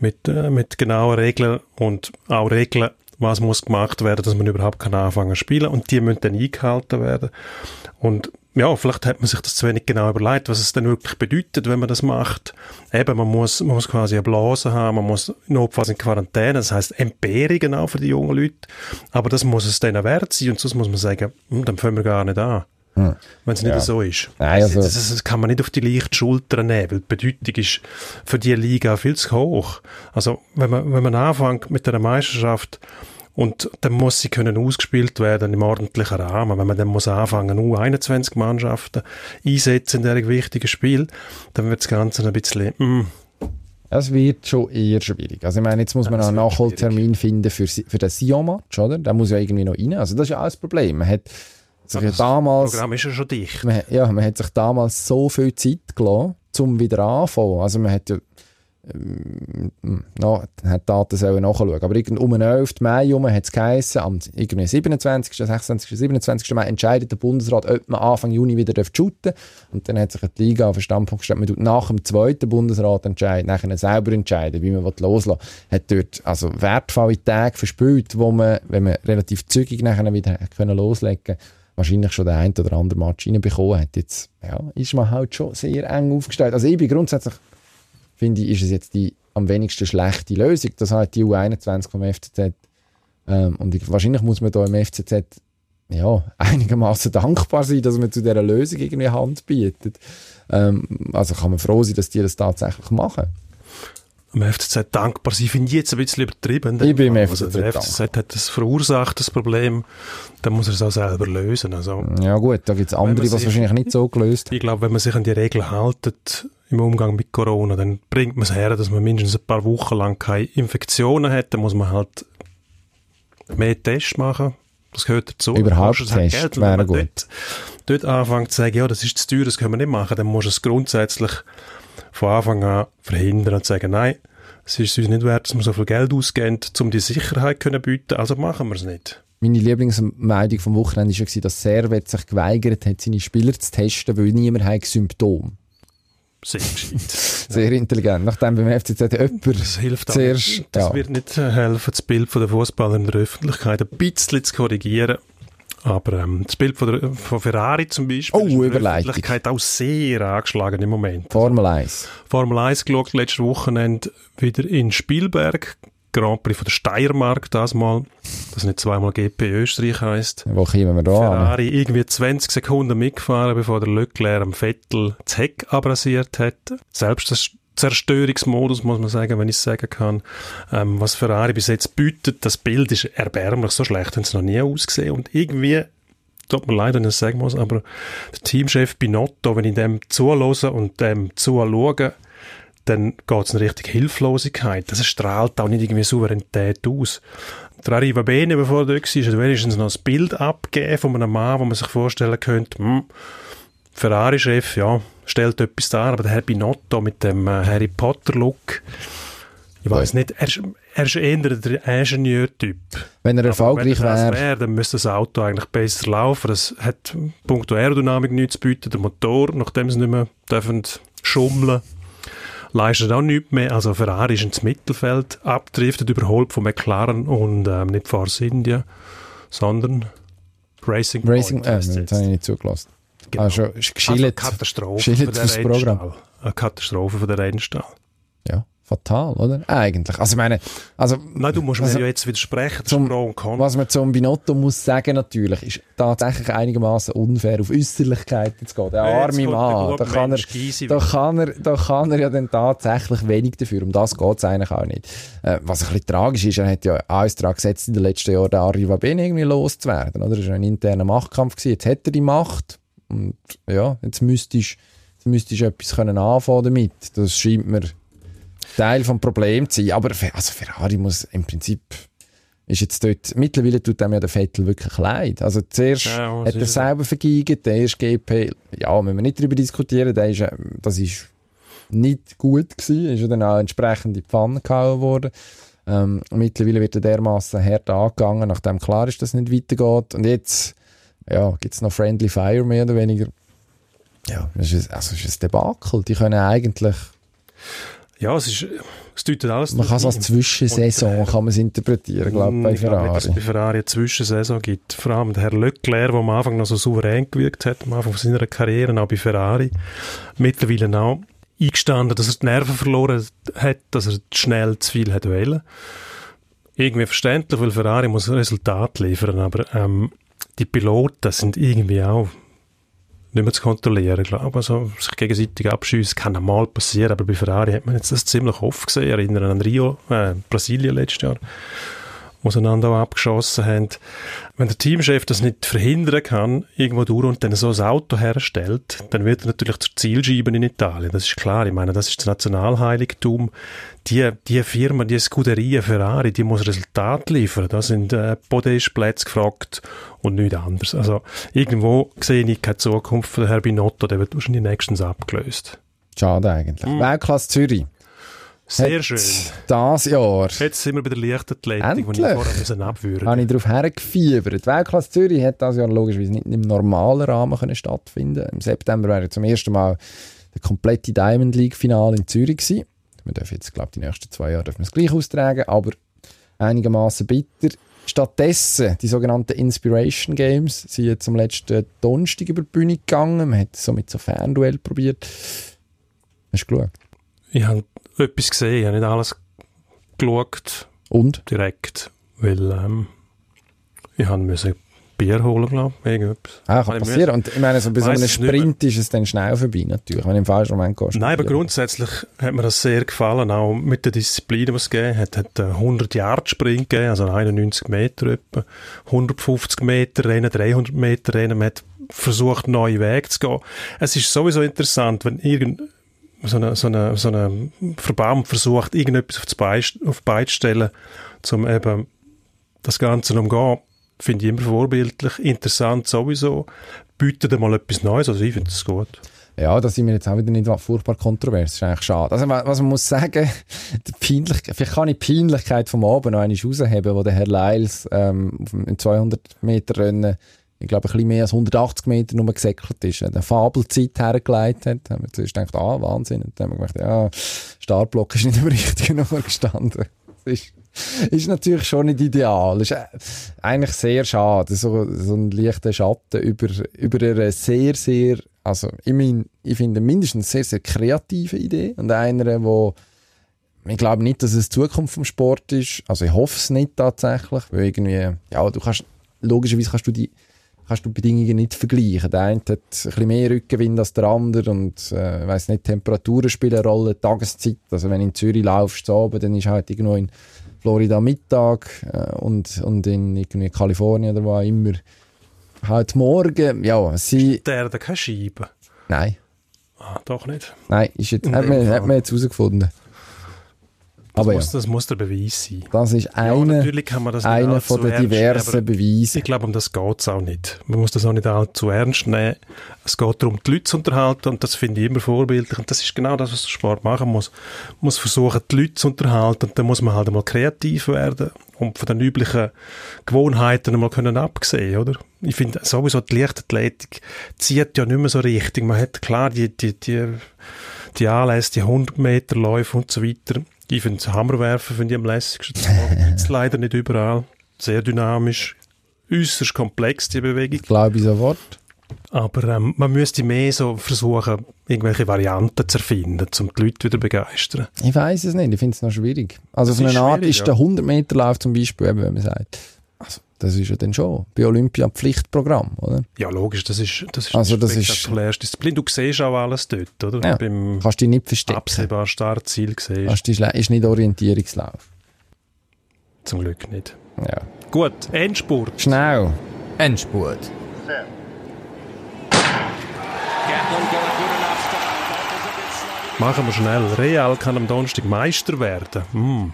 mit, äh, mit genauen Regeln und auch Regeln, was muss gemacht werden, dass man überhaupt kann anfangen zu spielen und die müssen dann eingehalten werden. Und ja, vielleicht hat man sich das zu wenig genau überlegt, was es denn wirklich bedeutet, wenn man das macht. Eben, man muss, man muss quasi eine Blase haben, man muss notfalls in Quarantäne, das heißt Entbehrungen auch für die jungen Leute. Aber das muss es denen wert sein und sonst muss man sagen, hm, dann fangen wir gar nicht an. Hm. Wenn es nicht ja. so ist. Nein, also das, das, das, kann man nicht auf die leichte Schulter nehmen, weil die Bedeutung ist für die Liga viel zu hoch. Also, wenn man, wenn man anfängt mit einer Meisterschaft, und dann muss sie können ausgespielt werden im ordentlichen Rahmen. Wenn man dann muss anfangen, nur 21 Mannschaften einsetzen in diesem wichtigen Spiel, dann wird das Ganze ein bisschen, mm. Es wird schon eher schwierig. Also ich meine, jetzt muss man einen Nachholtermin finden für, für den Sion-Match, oder? Der muss ja irgendwie noch rein. Also das ist ja auch das Problem. Man hat sich ja, damals... Das Programm ist ja schon dicht. Man, ja, man hat sich damals so viel Zeit gelassen, um wieder anfangen. Also man hat ja ähm, no, die Daten sollen nachschauen. Aber um den 11. Mai herum hat es geheissen, am 27., 26., 27. Mai entscheidet der Bundesrat, ob man Anfang Juni wieder shooten darf. Und dann hat sich die Liga auf den Standpunkt gestellt, man tut nach dem zweiten Bundesrat entscheiden, nachher selber entscheiden, wie man loslassen will. Hat dort also wertvolle Tage verspielt, wo man, wenn man relativ zügig nachher wieder können loslegen wahrscheinlich schon der ein oder andere Match reinbekommen hat. Jetzt ja, ist man halt schon sehr eng aufgestellt. Also ich bin grundsätzlich finde ich, ist es jetzt die am wenigsten schlechte Lösung. Das halt die U21 vom FCZ. Ähm, und ich, wahrscheinlich muss man da im FCZ ja, einigermaßen dankbar sein, dass man zu dieser Lösung irgendwie Hand bietet. Ähm, also kann man froh sein, dass die das tatsächlich machen. Am FCZ dankbar sein, finde ich jetzt ein bisschen übertrieben. Ich bin im FCZ also Der FCZ hat das verursacht, das Problem. Dann muss er es auch selber lösen. Also, ja gut, da gibt es andere, die es wahrscheinlich nicht so gelöst haben. Ich glaube, wenn man sich an die Regeln haltet, im Umgang mit Corona, dann bringt man es her, dass man mindestens ein paar Wochen lang keine Infektionen hat. Dann muss man halt mehr Tests machen. Das gehört dazu. Überhaupt Tests halt Geld, wäre gut. Dort, dort anfängt zu sagen, ja, das ist zu teuer, das können wir nicht machen, dann muss es grundsätzlich von Anfang an verhindern und sagen, nein, es ist uns nicht wert, dass wir so viel Geld ausgeben, um die Sicherheit zu bieten, also machen wir es nicht. Meine Lieblingsmeldung vom Wochenende war, dass Servet sich geweigert hat, seine Spieler zu testen, weil niemand hat Symptome sehr gescheit. (laughs) sehr intelligent. Nachdem beim FCZ jemand das hilft zuerst, nicht, Das ja. wird nicht helfen, das Bild von der Fußballer in der Öffentlichkeit ein bisschen zu korrigieren. Aber ähm, das Bild von, der, von Ferrari zum Beispiel oh, ist in der Öffentlichkeit auch sehr angeschlagen im Moment. Formel 1. Formel 1 geschaut, letztes Wochenende wieder in Spielberg. Grand Prix von der Steiermark das mal, das nicht zweimal GP Österreich heisst. Wo kommen wir da Ferrari an? irgendwie 20 Sekunden mitgefahren, bevor der Leclerc am Vettel das Heck abrasiert hat. Selbst das Zerstörungsmodus, muss man sagen, wenn ich es sagen kann. Ähm, was Ferrari bis jetzt bietet, das Bild ist erbärmlich, so schlecht haben sie noch nie ausgesehen und irgendwie tut mir leid, wenn ich das sagen muss, aber der Teamchef Binotto, wenn ich dem zuhöre und dem zuschaue, dann geht es in Richtung Hilflosigkeit. Das strahlt auch nicht irgendwie Souveränität aus. Der Arriva Bene, bevor er da war, hat wenigstens noch ein Bild abgegeben von einem Mann, wo man sich vorstellen könnte, hm, Ferrari-Chef, ja, stellt etwas dar, aber der Herr Binotto mit dem äh, Harry Potter-Look, ich weiß nicht, er ist, er ist eher der Ingenieurtyp. Wenn er erfolgreich wäre. Wär, dann müsste das Auto eigentlich besser laufen. Es hat punkto Aerodynamik nichts zu bieten. Der Motor, nachdem sie nicht mehr dürfen schummeln leistet auch nichts mehr. Also Ferrari ist ins Mittelfeld abdriftet, überholt von McLaren und ähm, nicht Force India, sondern Racing Point. Racing, äh, das habe ich nicht zugelassen. Genau. Also, geschillt, also Katastrophe geschillt fürs Programm. Eine Katastrophe für den Rennstall. Ja fatal, oder? Eigentlich. Also, ich meine, also. Nein, du musst also, mir ja jetzt widersprechen, zum, Was man zum Binotto muss sagen, natürlich, ist tatsächlich einigermaßen unfair, auf Äußerlichkeiten zu gehen. Der ja, arme Mann, da kann, er, da, kann er, da kann er ja dann tatsächlich wenig dafür. Um das geht es eigentlich auch nicht. Äh, was ein bisschen tragisch ist, er hat ja alles daran gesetzt, in den letzten Jahren den Arriva Bene irgendwie loszuwerden, oder? Das war ein interner Machtkampf gewesen. Jetzt hat er die Macht. Und, ja, jetzt müsstest, jetzt müsstest du etwas können anfangen damit. Das scheint mir Teil des Problems sein. Aber also Ferrari muss im Prinzip ist jetzt dort, mittlerweile tut dem ja der Vettel wirklich leid. Also zuerst Ja, hat er selber vergeigt, der erste GP, ja, müssen wir nicht darüber diskutieren, der ist, äh, das ist nicht gut gewesen, ist ja dann auch entsprechend in die Pfanne gehauen worden. Ähm, mittlerweile wird er dermaßen hart angegangen, nachdem klar ist, dass es nicht weitergeht. Und jetzt, ja, gibt es noch Friendly Fire mehr oder weniger. Ja, es ist, also es ist ein Debakel. Die können eigentlich, Ja, es ist, es deutet alles man kann es als Zwischensaison, kann man es interpretieren, glaube ich, bei Ich glaube nicht, dass es Ferrari. bei Ferrari eine Zwischensaison gibt. Vor allem der Herr Leclerc, der am Anfang noch so souverän gewirkt hat, am Anfang seiner Karriere, auch bei Ferrari. Mittlerweile auch eingestanden, dass er die Nerven verloren hat, dass er schnell zu viel hat wollen. Irgendwie verständlich, weil Ferrari muss ein Resultat liefern, aber ähm, die Piloten sind irgendwie auch nicht mehr zu kontrollieren, glaube ich. Also, sich gegenseitig abschiessen kann einmal passieren, aber bei Ferrari hat man jetzt das ziemlich oft gesehen. Erinnern an Rio, äh, Brasilien letztes Jahr, wo sie einander auch abgeschossen haben. Wenn der Teamchef das nicht verhindern kann, irgendwo durch und dann so ein Auto herstellt, dann wird er natürlich zur Zielscheibe in Italien. Das ist klar. Ich meine, das ist das Nationalheiligtum. Die, die Firma, die Scuderia Ferrari, die muss Resultat liefern. Da sind äh, Podestplätze gefragt und nichts anderes. Also irgendwo sehe ich keine Zukunft für Herr Binotto. Der wird wahrscheinlich nächstens abgelöst. Schade eigentlich. Weltklasse Zürich. Sehr schön. Das Jahr Jetzt sind wir bei der Leichtathletik, die ich vorher müssen abwürgen habe ich darauf hergefiebert. Die Weltklasse Zürich hat das Jahr logischerweise nicht im normalen Rahmen können stattfinden Im September wäre zum ersten Mal der komplette Diamond League Finale in Zürich gewesen. Wir dürfen jetzt, glaube ich, die nächsten zwei Jahre dürfen wir es gleich austragen, aber einigermaßen bitter. Stattdessen die sogenannten Inspiration Games sind jetzt am letzten Donnerstag über die Bühne gegangen. Man hat so mit so Fernduell probiert. Hast du geschaut? Ich habe etwas gesehen, ich habe nicht alles geschaut, Und? direkt, weil ähm, ich habe müssen Bier holen, glaube ich, irgendetwas. Ah, kann ich passieren. Und ich meine, so bei so einem. Sprint ist es dann schnell vorbei, natürlich, wenn du im falschen Moment gehst. Nein, aber grundsätzlich hat mir das sehr gefallen, auch mit der Disziplin, die es gegeben hat. Es hat einen 100 Yard Sprint gegeben, also 91 Meter etwa, 150 Meter Rennen, 300 Meter Rennen. Man hat versucht, neue Wege zu gehen. Es ist sowieso interessant, wenn irgend so eine, so eine, so eine Verband versucht, irgendetwas auf die auf Beine zu stellen, um eben das Ganze umgehen, finde ich immer vorbildlich, interessant sowieso, bietet mal etwas Neues, also ich finde das gut. Ja, da sind wir jetzt auch wieder nicht furchtbar kontrovers. Das ist eigentlich schade. Also, wa- was man muss sagen, die vielleicht kann ich die Peinlichkeit vom Abend noch einmal rausheben, wo der Herr Lyles ähm, auf dem 200 Meter Rennen, ich glaube, ein bisschen mehr als 180 Meter nur gesäckelt ist, eine Fabelzeit hergelegt hat. Da haben wir zuerst gedacht, ah, Wahnsinn. Und dann haben wir gedacht, ja, Startblock ist nicht am (laughs) richtigen Nummer gestanden. Das ist, ist natürlich schon nicht ideal. Das ist äh, eigentlich sehr schade. So, so ein leichter Schatten über, über eine sehr, sehr, also ich, mein, ich finde mindestens sehr, sehr kreative Idee. Und einer, wo ich glaube nicht, dass es die Zukunft vom Sport ist. Also ich hoffe es nicht tatsächlich, weil irgendwie, ja, du kannst, logischerweise kannst du die kannst du Bedingungen nicht vergleichen. Der eine hat ein bisschen mehr Rückenwind als der andere und äh, ich weiss nicht, Temperaturen spielen eine Rolle, Tageszeit. Also wenn du in Zürich laufst, so oben, dann ist halt irgendwo in Florida Mittag äh, und, und in irgendwie Kalifornien oder wo auch immer halt morgen. Ja, sie, Der Erde keine Scheibe. nein, Ah, doch nicht. nein, ist jetzt, hat, man, hat man jetzt herausgefunden. Das, Aber ja, muss, das muss der Beweis sein. das ist Ja, kann man das allzu von den nehmen, diversen Beweisen. Ich glaube, um das geht es auch nicht. Man muss das auch nicht allzu ernst nehmen. Es geht darum, die Leute zu unterhalten und das finde ich immer vorbildlich. Und das ist genau das, was der Sport machen muss. Man muss versuchen, die Leute zu unterhalten und dann muss man halt einmal kreativ werden und von den üblichen Gewohnheiten einmal können absehen, oder? Ich finde sowieso, die Leichtathletik zieht ja nicht mehr so richtig. Man hat klar die, die, die, die Anlässe, die 100 Meter Läufe und so weiter. Ich finde das Hammerwerfen finde ich am lässigsten. Das (laughs) leider nicht überall. Sehr dynamisch, äußerst komplex, die Bewegung. Glaube ich sofort. Aber ähm, man müsste mehr so versuchen, irgendwelche Varianten zu erfinden, um die Leute wieder zu begeistern. Ich weiß es nicht, ich finde es noch schwierig. Also Das auf ist eine Art ist der 100-Meter-Lauf zum Beispiel, eben, wenn man sagt, also, das ist ja dann schon bei Olympia ein Pflichtprogramm, oder? Ja, logisch, das ist, das ist Also das ist- spektakuläre Disziplin. Du siehst auch alles dort, oder? Ja. Beim Kannst dich nicht verstecken. absehbaren Startziel siehst Kannst dich, ist nicht Orientierungslauf. zum Glück nicht. Ja. Gut, Endspurt. Schnell. Endspurt. Machen wir schnell. Real kann am Donnerstag Meister werden. Hm.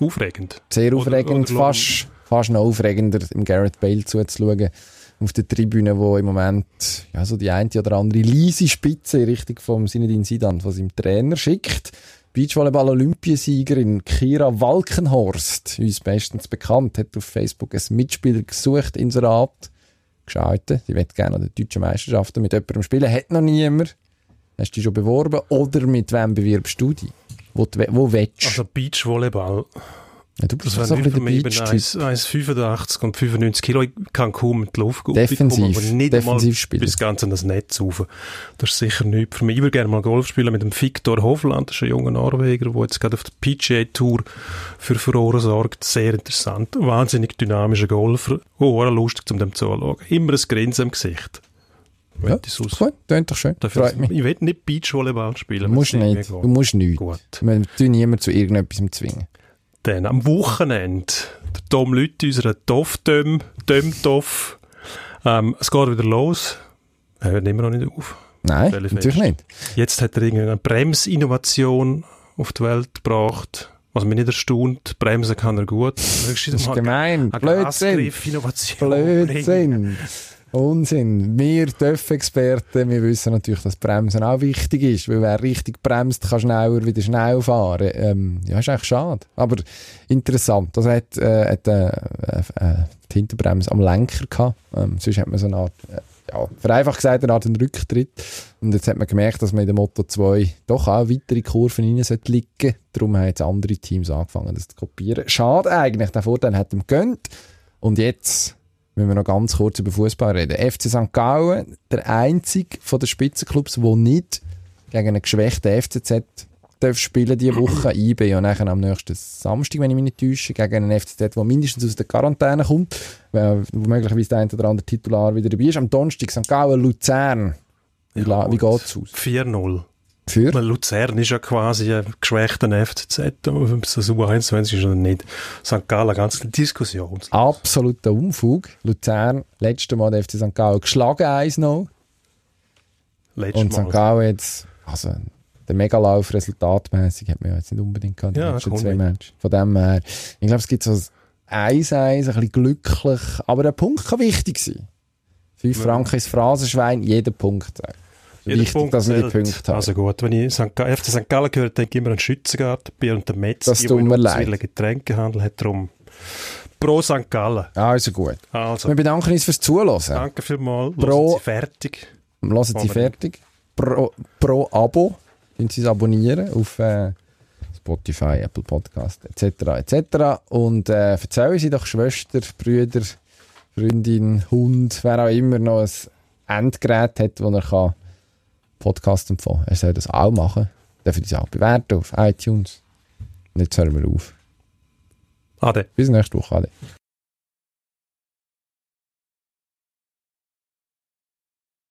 aufregend. Sehr Oder- aufregend, oder- fast, fast noch aufregender, im Gareth Bale zuzuschauen. Auf der Tribüne, wo im Moment ja, so die eine oder andere leise Spitze in Richtung vom Sinedin Sidan von seinem Trainer schickt. Beachvolleyball-Olympiasiegerin Kira Walkenhorst, uns bestens bekannt, hat auf Facebook einen Mitspieler gesucht, Inserat, geschaltet. Die wird gerne an den deutschen Meisterschaften mit jemandem spielen. Hat noch niemand. Hast du dich schon beworben? Oder mit wem bewirbst du dich? Wo, wo willst du? Also Beachvolleyball, ja, du bist das so wäre ein nicht bisschen für der mich. Ich bin Beach-Typ. 1,85 und 95 Kilo. Ich kann kaum mit der Luft gut Defensiv. bekommen, aber nicht einmal Defensivspieler. bis ganz an das Netz rauf. Das ist sicher nichts für mich. Ich würde gerne mal Golf spielen mit dem Victor Hovland, das ist ein junger Norweger, der jetzt gerade auf der PGA-Tour für Furore sorgt. Sehr interessant. Wahnsinnig dynamischer Golfer. Oh, auch lustig, um dem zuzuschauen. Immer ein Grinsen im Gesicht. Ja, gut, klingt doch schön. Dafür, Freut mich. ich will nicht Beachvolleyball spielen. Du musst nicht. mehr Du musst nicht. Gut. Wir tun niemanden zu irgendetwas zwingen. Dann am Wochenende, der Tom Lütti, unser Toff-Döm, Döm-Toff, ähm, es geht wieder los. Er hört immer noch nicht auf. Nein, natürlich nicht. Jetzt hat er irgendeine Bremsinnovation auf die Welt gebracht, was mich nicht erstaunt. Bremsen kann er gut. Das ist gemein. Blödsinn. Innovation. Blödsinn. Unsinn. Wir TÜV-Experten, wir wissen natürlich, dass Bremsen auch wichtig ist, weil wer richtig bremst, kann schneller wieder schnell fahren. Ähm, ja, ist eigentlich schade. Aber interessant. Das hat, äh, hat äh, äh, äh, die Hinterbremse am Lenker gehabt. Ähm, sonst hat man so eine Art, äh, ja, vereinfacht gesagt, eine Art einen Rücktritt. Und jetzt hat man gemerkt, dass man in der Moto 2 doch auch weitere Kurven rein sollte liegen. Darum haben jetzt andere Teams angefangen, das zu kopieren. Schade eigentlich, der Vorteil hat ihm gönnt. Und jetzt müssen wir noch ganz kurz über Fußball reden. FC St. Gallen, der einzige von den Spitzenclubs, der nicht gegen einen geschwächten FCZ darf spielen diese Woche. (clears throat) IB und nachher am nächsten Samstag, wenn ich mich nicht täusche, gegen einen FCZ, der mindestens aus der Quarantäne kommt, wo möglicherweise der eine oder andere Titular wieder dabei ist. Am Donnerstag St. Gallen, Luzern. Wie, la- wie geht's aus? 4-0. Für? Luzern ist ja quasi ein geschwächter FCZ, ob es das U21 ist oder nicht. St. Gallen, ganz Diskussion. Absoluter Unfug. Luzern, letztes Mal der FC St. Gallen geschlagen, eins noch. Letztes Und St. Gallen jetzt, also der Megalauf resultatmäßig hat man ja jetzt nicht unbedingt gehabt, die Ja, letzten zwei. Matches. Von dem her, ich glaube, es gibt so ein 1-1, ein bisschen glücklich, aber der Punkt kann wichtig sein. 5 Ja. Franken ist Phrasenschwein, jeder Punkt. zählt. Wichtig, Punkt dass wir die. Punkte haben. Also gut, wenn ich St. Gallen, FC St. Gallen gehört, denke ich immer an Schützengartenbier und der Metz, Das tut mir leid. Getränkehandel hat, darum pro St. Gallen. Also gut. Also, Wir bedanken uns fürs Zuhören. danke vielmals, Pro- Sie fertig. Hören Sie fertig. Pro, pro Abo. Können Sie es abonnieren auf äh, Spotify, Apple Podcast etc. etc. Und äh, erzählen Sie doch Schwester, Brüder, Freundin, Hund, wer auch immer noch ein Endgerät hat, wo er kann Podcast empfangen Er soll das auch machen. Dürfen Sie auch bewerten auf iTunes. Und jetzt hören wir auf. Ade. Bis nächste Woche. Ade.